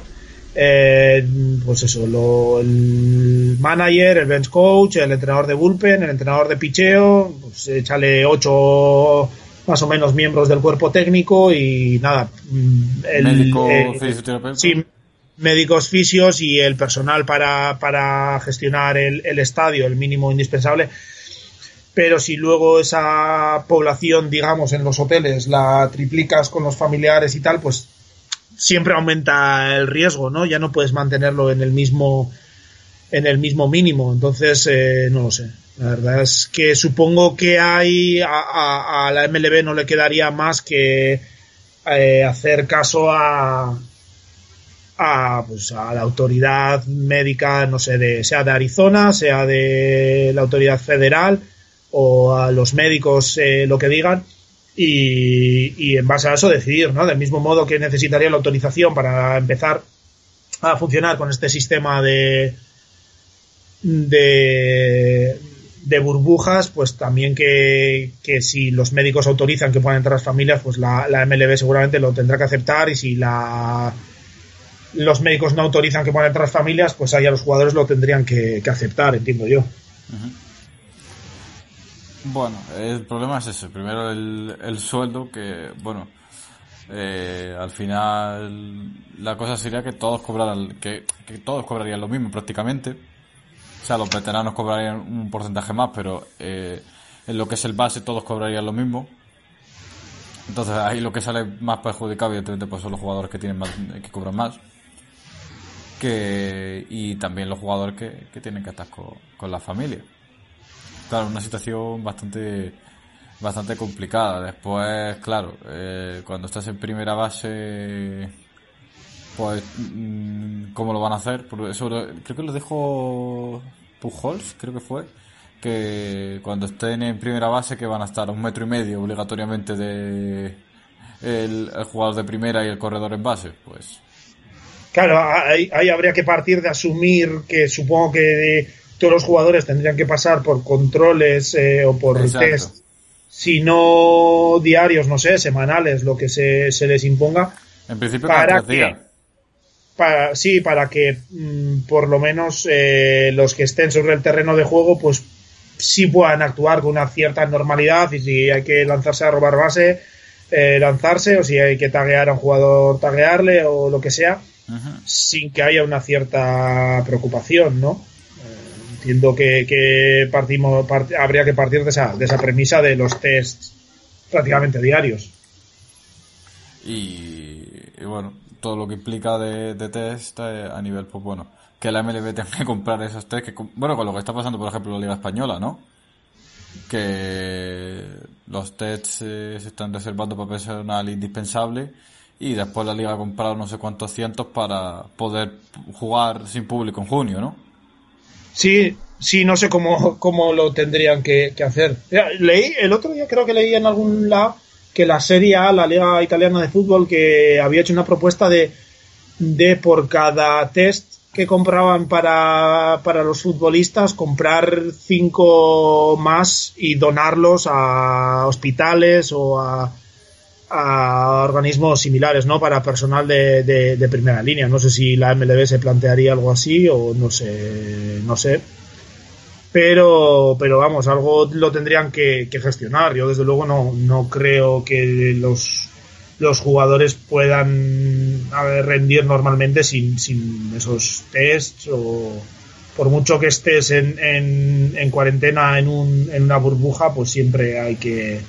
Eh, pues eso, lo, el manager, el bench coach, el entrenador de bullpen, el entrenador de picheo, pues échale 8 más o menos miembros del cuerpo técnico y nada. Mm, el, Médico, eh, sí, médicos fisios y el personal para, para gestionar el, el estadio, el mínimo indispensable pero si luego esa población, digamos, en los hoteles la triplicas con los familiares y tal, pues siempre aumenta el riesgo, ¿no? Ya no puedes mantenerlo en el mismo en el mismo mínimo, entonces eh, no lo sé. La verdad es que supongo que hay a, la MLB no le quedaría más que eh, hacer caso a, a, pues, a la autoridad médica, no sé, de, sea de Arizona, sea de la autoridad federal, o a los médicos eh, lo que digan y, en base a eso decidir, ¿no? Del mismo modo que necesitaría la autorización para empezar a funcionar con este sistema de de, burbujas, pues también que, que, si los médicos autorizan que puedan entrar las familias, pues la, la, MLB seguramente lo tendrá que aceptar y si la los médicos no autorizan que puedan entrar las familias, pues ahí a los jugadores lo tendrían que, aceptar, entiendo yo. Bueno, el problema es ese. Primero el, el sueldo, que, bueno, eh, al final la cosa sería que todos cobraran, que, todos cobrarían lo mismo prácticamente. O sea, los veteranos cobrarían un porcentaje más, pero eh, en lo que es el base todos cobrarían lo mismo. Entonces ahí lo que sale más perjudicado evidentemente pues son los jugadores que tienen más, que cobran más. Que, y también los jugadores que, que tienen que estar con, con la familia. Claro, una situación bastante bastante complicada. Después, claro, eh, cuando estás en primera base, pues, mm, ¿cómo lo van a hacer? Eso creo que lo dijo Pujols, creo que fue, que cuando estén en primera base que van a estar a un metro y medio obligatoriamente de el, jugador de primera y el corredor en base, pues. Claro, ahí, habría que partir de asumir que supongo que todos los jugadores tendrían que pasar por controles eh, o por test si no diarios, no sé, semanales, lo que se, se les imponga. En principio, para que, para, sí, para que mm, por lo menos eh, los que estén sobre el terreno de juego, pues sí puedan actuar con una cierta normalidad y si hay que lanzarse a robar base, eh, lanzarse, o si hay que taguear a un jugador, taguearle o lo que sea, sin que haya una cierta preocupación, ¿no? Entiendo que, habría que partir de esa, de esa premisa de los tests prácticamente diarios. Y, bueno, todo lo que implica de, test eh, a nivel, pues bueno, que la MLB tenga que comprar esos test, que, bueno, con lo que está pasando, por ejemplo, la Liga Española, ¿no? Que los tests eh, se están reservando para personal indispensable y después la Liga ha comprado no sé cuántos cientos para poder jugar sin público en junio, ¿no? Sí, sí, no sé cómo, cómo lo tendrían que, hacer. Leí, el otro día creo que leí en algún lado que la Serie A, la Liga Italiana de Fútbol, que había hecho una propuesta de, de por cada test que compraban para, para los futbolistas, comprar cinco más y donarlos a hospitales o a, a organismos similares, ¿no? Para personal de, primera línea. No sé si la MLB se plantearía algo así o no sé, no sé. Pero, pero vamos, algo lo tendrían que, gestionar. Yo desde luego no, no creo que los, los jugadores puedan rendir normalmente sin, sin esos tests o por mucho que estés en, en, en cuarentena en, un, en una burbuja, pues siempre hay que,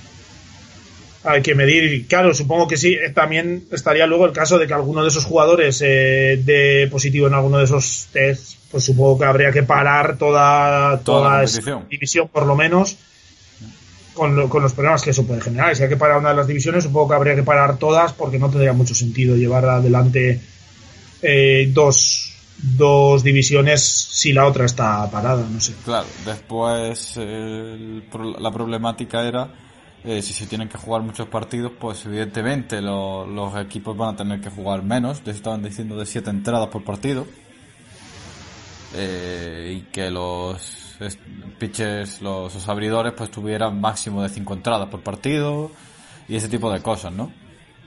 hay que medir. Claro, supongo que sí. Eh, también estaría luego el caso de que alguno de esos jugadores eh, de positivo en alguno de esos tests, pues supongo que habría que parar toda, toda, división, por lo menos, con, los problemas que eso puede generar. Si hay que parar una de las divisiones, supongo que habría que parar todas porque no tendría mucho sentido llevar adelante eh, dos, dos divisiones si la otra está parada, no sé. Claro, después la problemática era eh, si se tienen que jugar muchos partidos, pues evidentemente los equipos van a tener que jugar menos. Les estaban diciendo de 7 entradas por partido. Eh, y que los pitchers, los, abridores, pues tuvieran máximo de 5 entradas por partido. Y ese tipo de cosas, ¿no?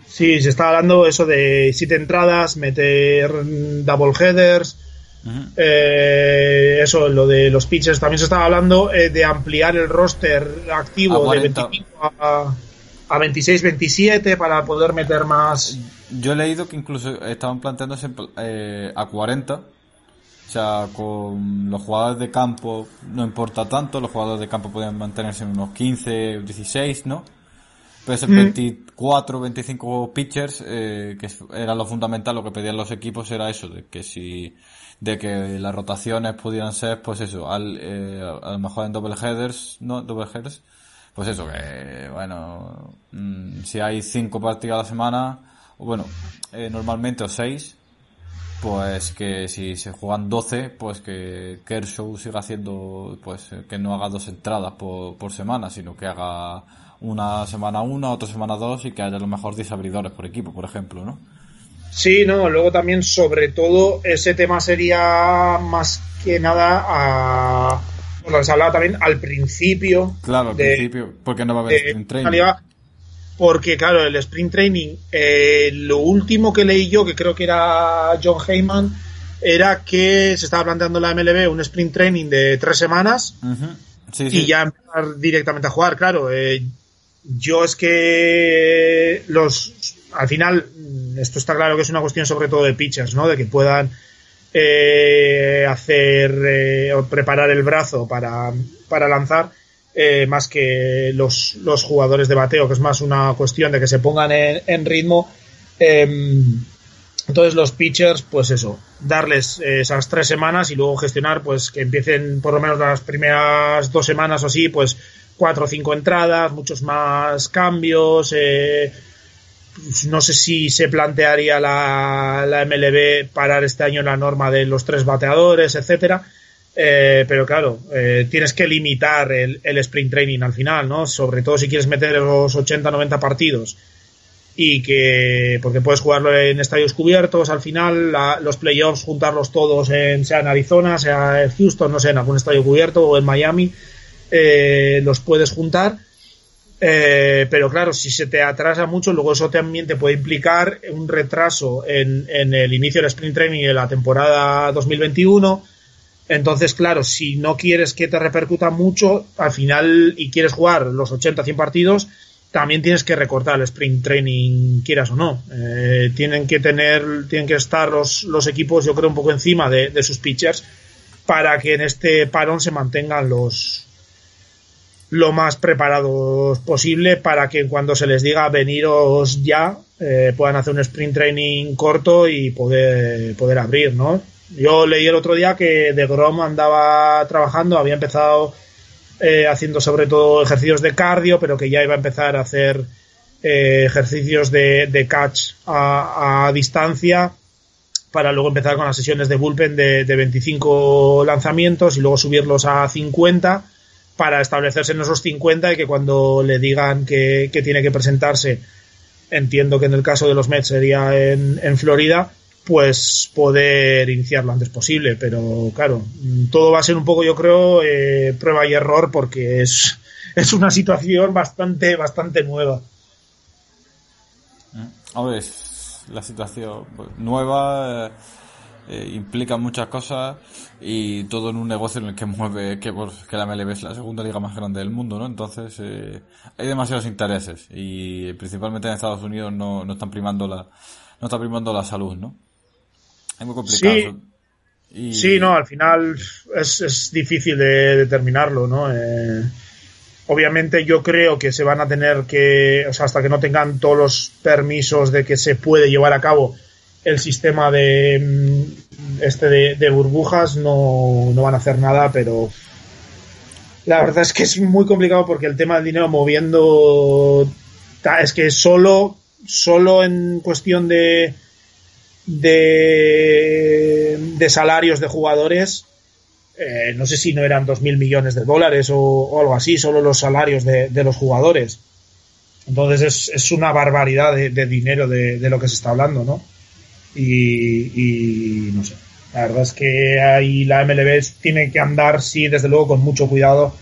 Sí, se está hablando eso de 7 entradas, meter double headers eh, eso, lo de los pitchers. También se estaba hablando eh, de ampliar el roster activo de 25 a, 26-27 para poder meter más. Yo he leído que incluso estaban planteándose eh, a 40. O sea, con los jugadores de campo no importa tanto, los jugadores de campo pueden mantenerse en unos 15, 16, ¿no? Pero ese 24, 25 pitchers, que era lo fundamental, lo que pedían los equipos era eso, de que si de que las rotaciones pudieran ser, pues eso, al, eh, a lo mejor en double headers, ¿no? Double headers, pues eso, que, bueno, mm, si hay cinco partidos a la semana, bueno, eh, normalmente o seis, pues que si se juegan 12, pues que Kershaw siga haciendo, pues que no haga dos entradas por, por semana, sino que haga una semana una, otra semana dos y que haya a lo mejor 10 abridores por equipo, por ejemplo, ¿no? Sí, no, luego también sobre todo ese tema sería más que nada a lo que se hablaba también al principio. Claro, al principio, porque no va a haber sprint training. Porque claro, el sprint training, eh, lo último que leí yo, que creo que era John Heyman, era que se estaba planteando la MLB un sprint training de tres semanas y ya empezar directamente a jugar. Claro, eh, yo es que los al final, esto está claro que es una cuestión sobre todo de pitchers, ¿no? De que puedan eh, hacer eh, o preparar el brazo para, para lanzar. eh, más que los, los, jugadores de bateo, que es más una cuestión de que se pongan en, ritmo. Em, entonces los pitchers, pues eso, darles esas tres semanas y luego gestionar, pues que empiecen por lo menos las primeras dos semanas o así, pues cuatro o cinco entradas, muchos más cambios. Eh, no sé si se plantearía la, la, MLB parar este año la norma de los tres bateadores, etcétera. Eh, pero claro, eh, tienes que limitar el, el, sprint training al final, ¿no? Sobre todo si quieres meter los 80-90 partidos y que, porque puedes jugarlo en estadios cubiertos al final, los playoffs juntarlos todos en, sea en Arizona, sea en Houston, no sé, en algún estadio cubierto o en Miami, eh, los puedes juntar. Eh, pero claro, si se te atrasa mucho, luego eso también te puede implicar un retraso en, el inicio del sprint training de la temporada 2021. Entonces, claro, si no quieres que te repercuta mucho, al final y quieres jugar los 80-100 partidos, también tienes que recortar el sprint training, quieras o no. Eh, tienen que tener, tienen que estar los, equipos, yo creo, un poco encima de, sus pitchers para que en este parón se mantengan los lo más preparados posible para que cuando se les diga veniros ya eh, puedan hacer un sprint training corto y poder, poder abrir, ¿no? Yo leí el otro día que De Grom andaba trabajando, había empezado eh, haciendo sobre todo ejercicios de cardio, pero que ya iba a empezar a hacer eh, ejercicios de, catch a, distancia para luego empezar con las sesiones de bullpen de, 25 lanzamientos y luego subirlos a 50 para establecerse en esos 50 y que cuando le digan que, tiene que presentarse, entiendo que en el caso de los Mets sería en, en Florida, pues poder iniciar lo antes posible. Pero claro, todo va a ser un poco, yo creo, eh, prueba y error porque es, es una situación bastante, bastante nueva. A ver, la situación nueva eh, eh, implica muchas cosas y todo en un negocio en el que mueve que, pues, que la MLB es la segunda liga más grande del mundo, ¿no? Entonces hay demasiados intereses y principalmente en Estados Unidos no, no están primando la no está primando la salud, ¿no? Es muy complicado. Sí, no, al final es, es difícil de determinarlo, ¿no? Eh, obviamente yo creo que se van a tener que, o sea, hasta que no tengan todos los permisos de que se puede llevar a cabo el sistema de mm, este de, burbujas, no, no van a hacer nada, pero la verdad es que es muy complicado porque el tema del dinero moviendo es que solo, solo en cuestión de de, salarios de jugadores, eh, no sé si no eran 2.000 millones de dólares o, algo así, solo los salarios de, los jugadores. Entonces es, es una barbaridad de, dinero de, lo que se está hablando, ¿no? Y, no sé. La verdad es que ahí la MLB tiene que andar, sí, desde luego, con mucho cuidado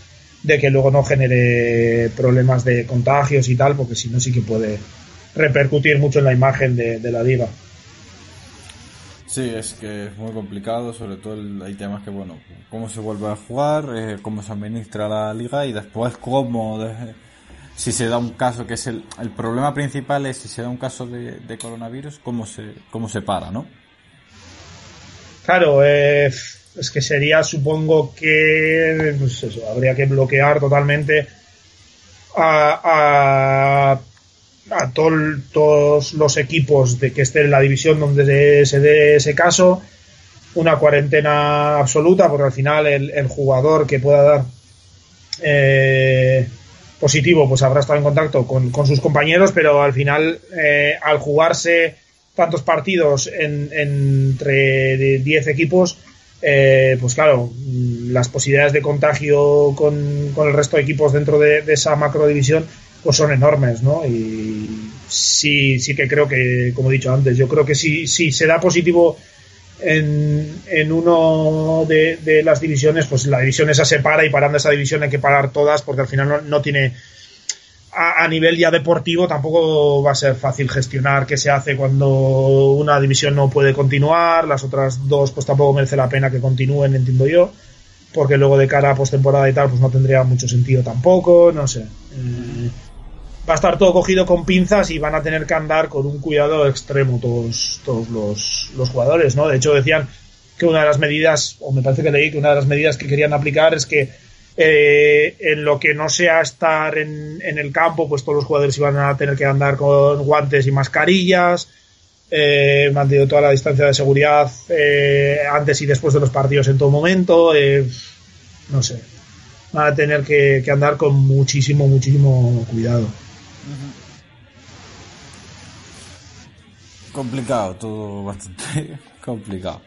de que luego no genere problemas de contagios y tal, porque si no sí que puede repercutir mucho en la imagen de, la liga. Sí, es que es muy complicado, sobre todo hay temas que, bueno, cómo se vuelve a jugar, eh, cómo se administra la liga y después cómo, si se da un caso, que es el, el problema principal es si se da un caso de, coronavirus, cómo se, cómo se para, ¿no? Claro, eh, es que sería, supongo que, pues eso, habría que bloquear totalmente a, a a todos los equipos de que estén en la división donde se dé ese caso, una cuarentena absoluta, porque al final el, jugador que pueda dar eh, positivo, pues habrá estado en contacto con, sus compañeros, pero al final, eh, al jugarse tantos partidos entre 10 equipos, eh, pues claro, las posibilidades de contagio con, el resto de equipos dentro de, de esa macro división pues son enormes, ¿no? Y sí, sí que creo que, como he dicho antes, yo creo que si, si se da positivo en, en uno de, de, las divisiones, pues la división esa se para y parando esa división hay que parar todas porque al final no, no tiene... A, nivel ya deportivo tampoco va a ser fácil gestionar qué se hace cuando una división no puede continuar, las otras dos pues tampoco merece la pena que continúen, entiendo yo, porque luego de cara a postemporada y tal pues no tendría mucho sentido tampoco, no sé. Eh, va a estar todo cogido con pinzas y van a tener que andar con un cuidado extremo todos, todos los, los jugadores, ¿no? De hecho decían que una de las medidas, o me parece que leí que una de las medidas que querían aplicar es que Eh, en lo que no sea estar en, el campo, pues todos los jugadores iban a tener que andar con guantes y mascarillas. Eh, toda la distancia de seguridad eh, antes y después de los partidos en todo momento. Eh, no sé. Van a tener que, que, andar con muchísimo, muchísimo cuidado. Complicado, todo bastante complicado.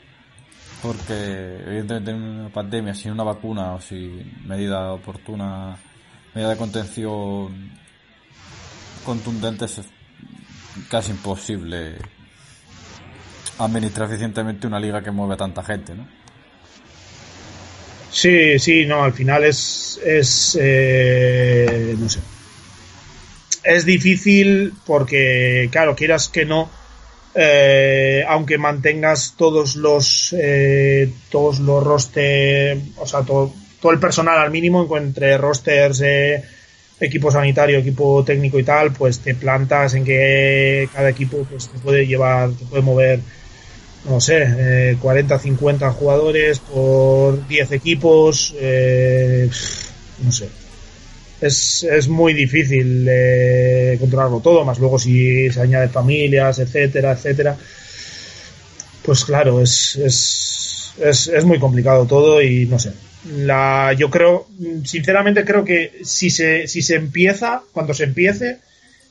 Porque evidentemente en una pandemia sin una vacuna o sin medida oportuna, medida de contención contundentes es casi imposible administrar eficientemente una liga que mueve a tanta gente, ¿no? Sí, sí, no, al final es, es eh, no sé, es difícil porque, claro, quieras que no, eh, aunque mantengas todos los eh, todos los roster o sea todo, todo, el personal al mínimo entre rosters eh, equipo sanitario equipo técnico y tal pues te plantas en que cada equipo pues te puede llevar te puede mover no sé 40 50 jugadores por 10 equipos no sé es, es muy difícil eh, controlarlo todo, más luego si se añade familias, etcétera, etcétera. Pues claro, es, es, es, es muy complicado todo y no sé. La, yo creo, sinceramente creo que si se, si se empieza, cuando se empiece,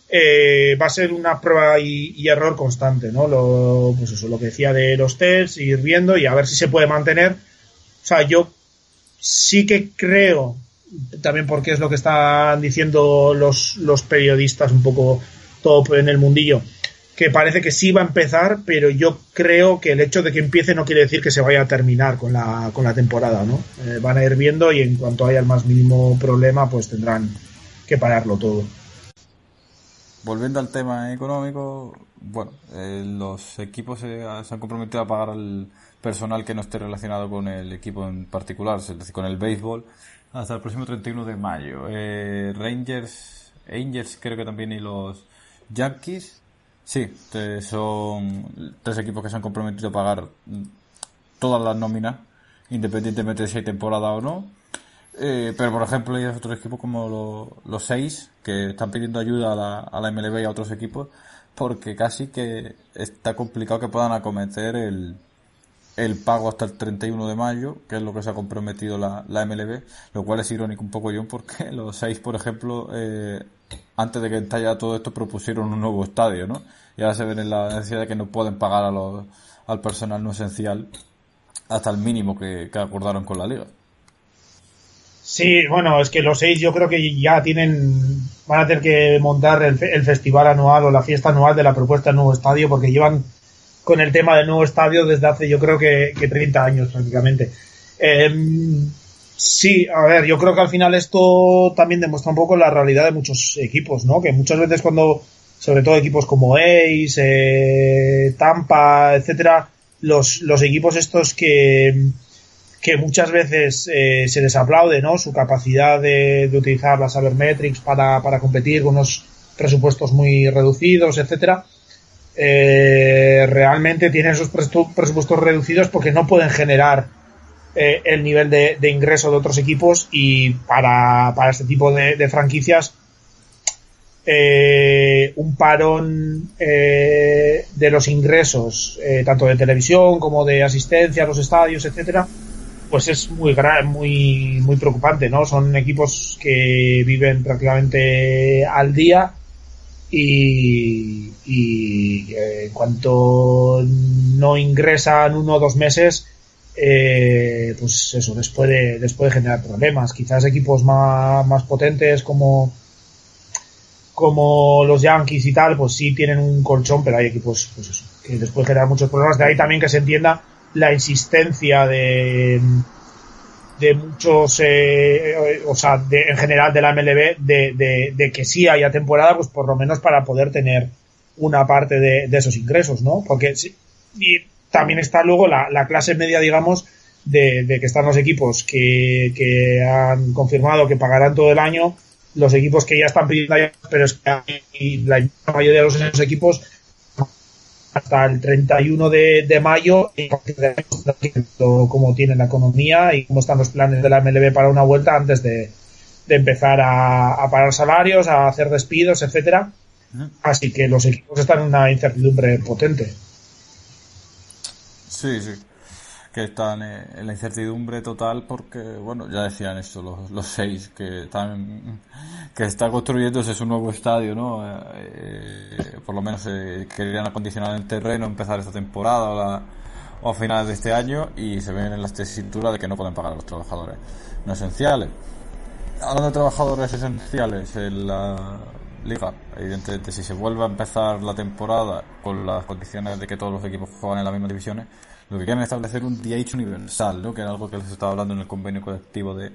eh, va a ser una prueba y, error constante, ¿no? Lo, pues eso, lo que decía de los tests, ir viendo y a ver si se puede mantener. O sea, yo sí que creo también porque es lo que están diciendo los, los periodistas un poco todo en el mundillo, que parece que sí va a empezar, pero yo creo que el hecho de que empiece no quiere decir que se vaya a terminar con la, con la temporada, ¿no? Eh, van a ir viendo y en cuanto haya el más mínimo problema, pues tendrán que pararlo todo. Volviendo al tema económico, bueno, eh, los equipos se, se, han comprometido a pagar al personal que no esté relacionado con el equipo en particular, es decir, con el béisbol, hasta el próximo 31 de mayo. Eh, Rangers, Angels creo que también y los Yankees. Sí, son tres equipos que se han comprometido a pagar todas las nóminas, independientemente de si hay temporada o no. Eh, pero por ejemplo hay otros equipos como los seis que están pidiendo ayuda a la, a la MLB y a otros equipos porque casi que está complicado que puedan acometer el, el pago hasta el 31 de mayo, que es lo que se ha comprometido la, la MLB, lo cual es irónico un poco, John, porque los seis, por ejemplo, eh, antes de que estallara todo esto, propusieron un nuevo estadio, ¿no? Y ahora se ven en la necesidad de que no pueden pagar a los, al personal no esencial hasta el mínimo que, acordaron con la liga. Sí, bueno, es que los seis yo creo que ya tienen, van a tener que montar el, el festival anual o la fiesta anual de la propuesta del nuevo estadio porque llevan con el tema del nuevo estadio desde hace yo creo que, que 30 años prácticamente. Em, sí, a ver, yo creo que al final esto también demuestra un poco la realidad de muchos equipos, ¿no? Que muchas veces cuando, sobre todo equipos como Ace, eh, Tampa, etcétera, los, los equipos estos que, que muchas veces eh, se les aplaude, ¿no? Su capacidad de, de utilizar las Sabermetrics para, para competir con unos presupuestos muy reducidos, etcétera eh, realmente tienen esos presupuestos reducidos porque no pueden generar eh, el nivel de, ingreso de otros equipos y para, este tipo de, franquicias eh, un parón de los ingresos tanto de televisión como de asistencia a los estadios etcétera pues es muy muy muy preocupante no son equipos que viven prácticamente al día y, y eh, en cuanto no ingresan uno o dos meses, eh, pues eso les puede, les puede generar problemas. Quizás equipos más, más potentes como, como los Yankees y tal, pues sí tienen un colchón, pero hay equipos pues que les puede generar muchos problemas. De ahí también que se entienda la insistencia de de muchos, eh, o sea, de, en general de la MLB, de, de, que sí haya temporada, pues por lo menos para poder tener una parte de, esos ingresos, ¿no? Porque y también está luego la, la clase media, digamos, de, que están los equipos que, que han confirmado que pagarán todo el año, los equipos que ya están pidiendo, pero es que la mayoría de los equipos hasta el 31 de, de mayo y cómo tiene la economía y cómo están los planes de la MLB para una vuelta antes de, de empezar a, a, parar salarios, a hacer despidos, etcétera. Así que los equipos están en una incertidumbre potente. Sí, sí que están en la incertidumbre total porque, bueno, ya decían esto los, los seis, que están, que está construyéndose su nuevo estadio, ¿no? Eh, por lo menos eh, querían acondicionar el terreno, empezar esta temporada o, a finales de este año y se ven en la tesitura de que no pueden pagar a los trabajadores no esenciales. Hablando de trabajadores esenciales en la liga, evidentemente si se vuelve a empezar la temporada con las condiciones de que todos los equipos juegan en las mismas divisiones, lo que quieren es establecer un DH universal, ¿no? que era algo que les estaba hablando en el convenio colectivo de,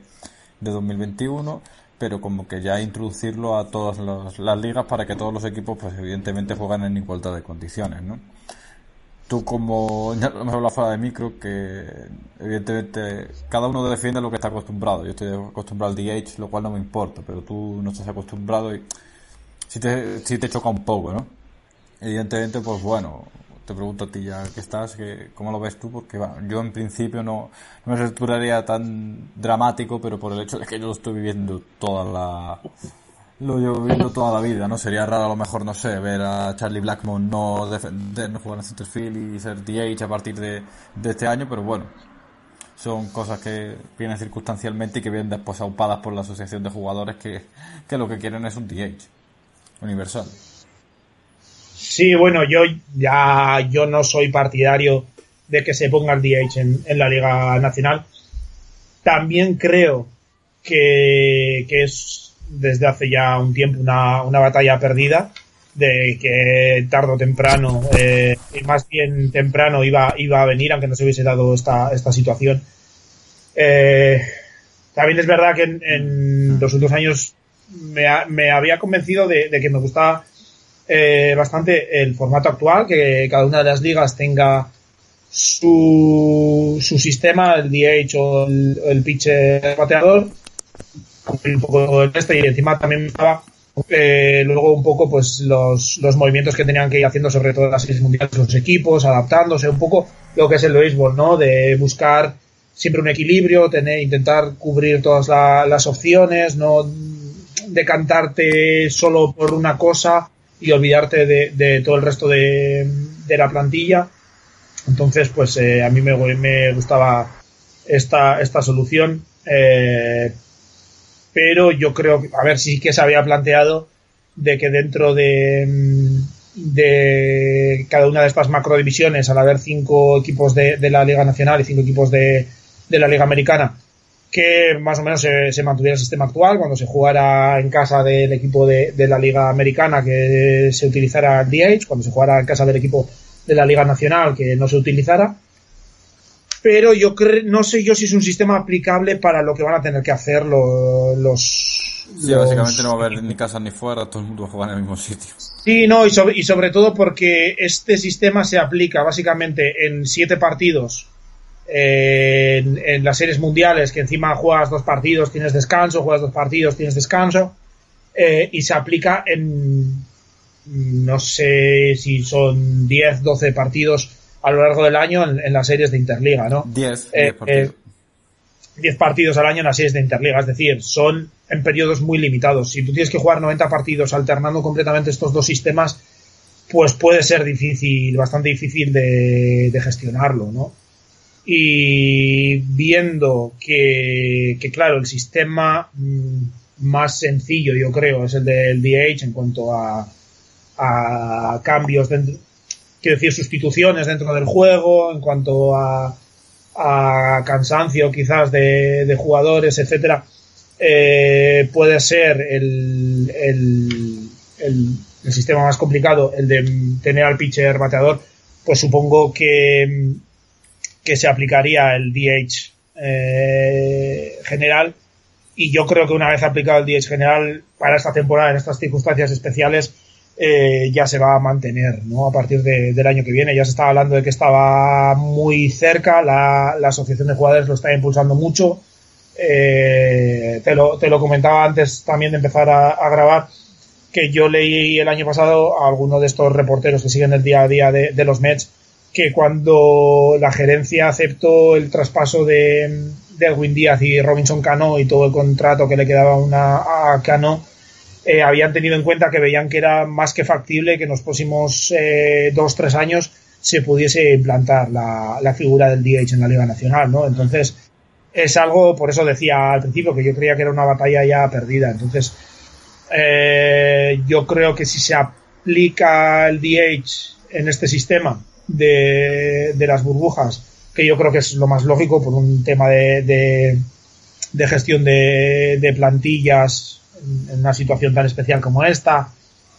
de 2021, pero como que ya introducirlo a todas las ligas para que todos los equipos, pues evidentemente jueguen en igualdad de condiciones, ¿no? Tú como, ya me hablas fuera de micro, que evidentemente cada uno defiende lo que está acostumbrado. Yo estoy acostumbrado al DH, lo cual no me importa, pero tú no estás acostumbrado y si te, si te choca un poco, ¿no? Evidentemente, pues bueno, te pregunto a ti ya que estás, que, ¿cómo lo ves tú? Porque bueno, yo en principio no, no me resultaría tan dramático, pero por el hecho de que yo lo estoy viviendo toda la... Lo llevo viviendo toda la vida, ¿no? Sería raro a lo mejor, no sé, ver a Charlie Blackmon no defender, no jugar en centerfield y ser DH a partir de, de este año, pero bueno, son cosas que vienen circunstancialmente y que vienen después aupadas por la asociación de jugadores que, que lo que quieren es un DH universal. Sí, bueno, yo ya yo no soy partidario de que se ponga el DH en, la Liga Nacional. También creo que, es desde hace ya un tiempo una, batalla perdida de que tarde o temprano, eh, y más bien temprano iba, iba a venir, aunque no se hubiese dado esta, esta situación. Eh, también es verdad que en, los últimos años me, me había convencido de, que me gustaba eh, bastante el formato actual, que cada una de las ligas tenga su, su sistema, el DH o el, el pitcher bateador, un poco el este y encima también estaba eh, luego un poco pues los, los movimientos que tenían que ir haciendo sobre todo las series mundiales los equipos, adaptándose un poco lo que es el béisbol, ¿no? De buscar siempre un equilibrio, tener, intentar cubrir todas las opciones, no decantarte solo por una cosa y olvidarte de, todo el resto de, la plantilla. Entonces, pues eh, a mí me, gustaba esta, esta solución. Eh, pero yo creo a ver, sí que se había planteado de que dentro de, de cada una de estas macro divisiones, al haber cinco equipos de, de la Liga Nacional y cinco equipos de, de la Liga Americana, que más o menos se, mantuviera el sistema actual, cuando se jugara en casa del equipo de, la Liga Americana que se utilizara el DH, cuando se jugara en casa del equipo de la Liga Nacional que no se utilizara. Pero yo no sé yo si es un sistema aplicable para lo que van a tener que hacer los, Sí, básicamente no va a haber ni casa ni fuera, todo el mundo va a jugar en el mismo sitio. Sí, no, y sobre, y sobre todo porque este sistema se aplica básicamente en siete partidos en, las series mundiales, que encima juegas dos partidos, tienes descanso, juegas dos partidos, tienes descanso, eh, y se aplica en, no sé si son 10, 12 partidos a lo largo del año en, las series de Interliga, ¿no? 10, eh, partidos. 10 partidos al año en las series de Interliga, es decir, son en periodos muy limitados. Si tú tienes que jugar 90 partidos alternando completamente estos dos sistemas, pues puede ser difícil, bastante difícil de, de gestionarlo, ¿no? Y viendo que, claro, el sistema mm, más sencillo, yo creo, es el del DH en cuanto a, a cambios, dentro, quiero decir, sustituciones dentro del juego, en cuanto a, a cansancio quizás de, de jugadores, etcétera, eh, puede ser el, el, el, el sistema más complicado, el de tener al pitcher bateador, pues supongo que que se aplicaría el DH eh, general. Y yo creo que una vez aplicado el DH general para esta temporada en estas circunstancias especiales eh, ya se va a mantener ¿no? a partir del año que viene. Ya se estaba hablando de que estaba muy cerca. La, la asociación de jugadores lo está impulsando mucho. Eh, te, lo, te lo comentaba antes también de empezar a grabar que yo leí el año pasado a alguno de estos reporteros que siguen el día a día de, los Mets que cuando la gerencia aceptó el traspaso de, de Erwin Díaz y Robinson Cano y todo el contrato que le quedaba una, a Cano, eh, habían tenido en cuenta que veían que era más que factible que en los próximos eh, dos, tres años se pudiese implantar la, la, figura del DH en la Liga Nacional, ¿no? Entonces, es algo, por eso decía al principio que yo creía que era una batalla ya perdida. Entonces, eh, yo creo que si se aplica el DH en este sistema de, las burbujas, que yo creo que es lo más lógico por un tema de, de, gestión de, de plantillas en una situación tan especial como esta,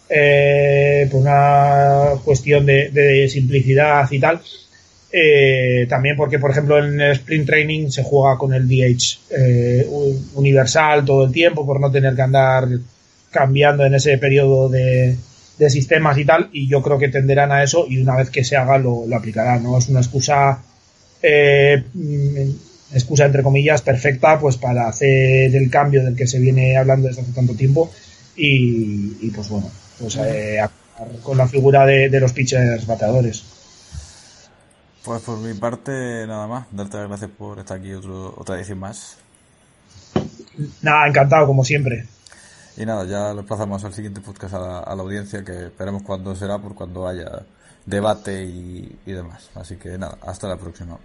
eh, por una cuestión de, simplicidad y tal. Eh, también porque, por ejemplo, en el sprint training se juega con el DH eh, universal todo el tiempo por no tener que andar cambiando en ese periodo de, sistemas y tal. Y yo creo que tenderán a eso y una vez que se haga lo, lo aplicarán. No es una excusa excusa entre comillas perfecta pues para hacer el cambio del que se viene hablando desde hace tanto tiempo y, pues bueno pues eh, con la figura de, los pitchers bateadores pues por mi parte nada más darte las gracias por estar aquí otro, otra edición más nada encantado como siempre y nada ya lo pasamos al siguiente podcast a la, a la audiencia que esperemos cuando será por cuando haya debate y demás. Así que nada hasta la próxima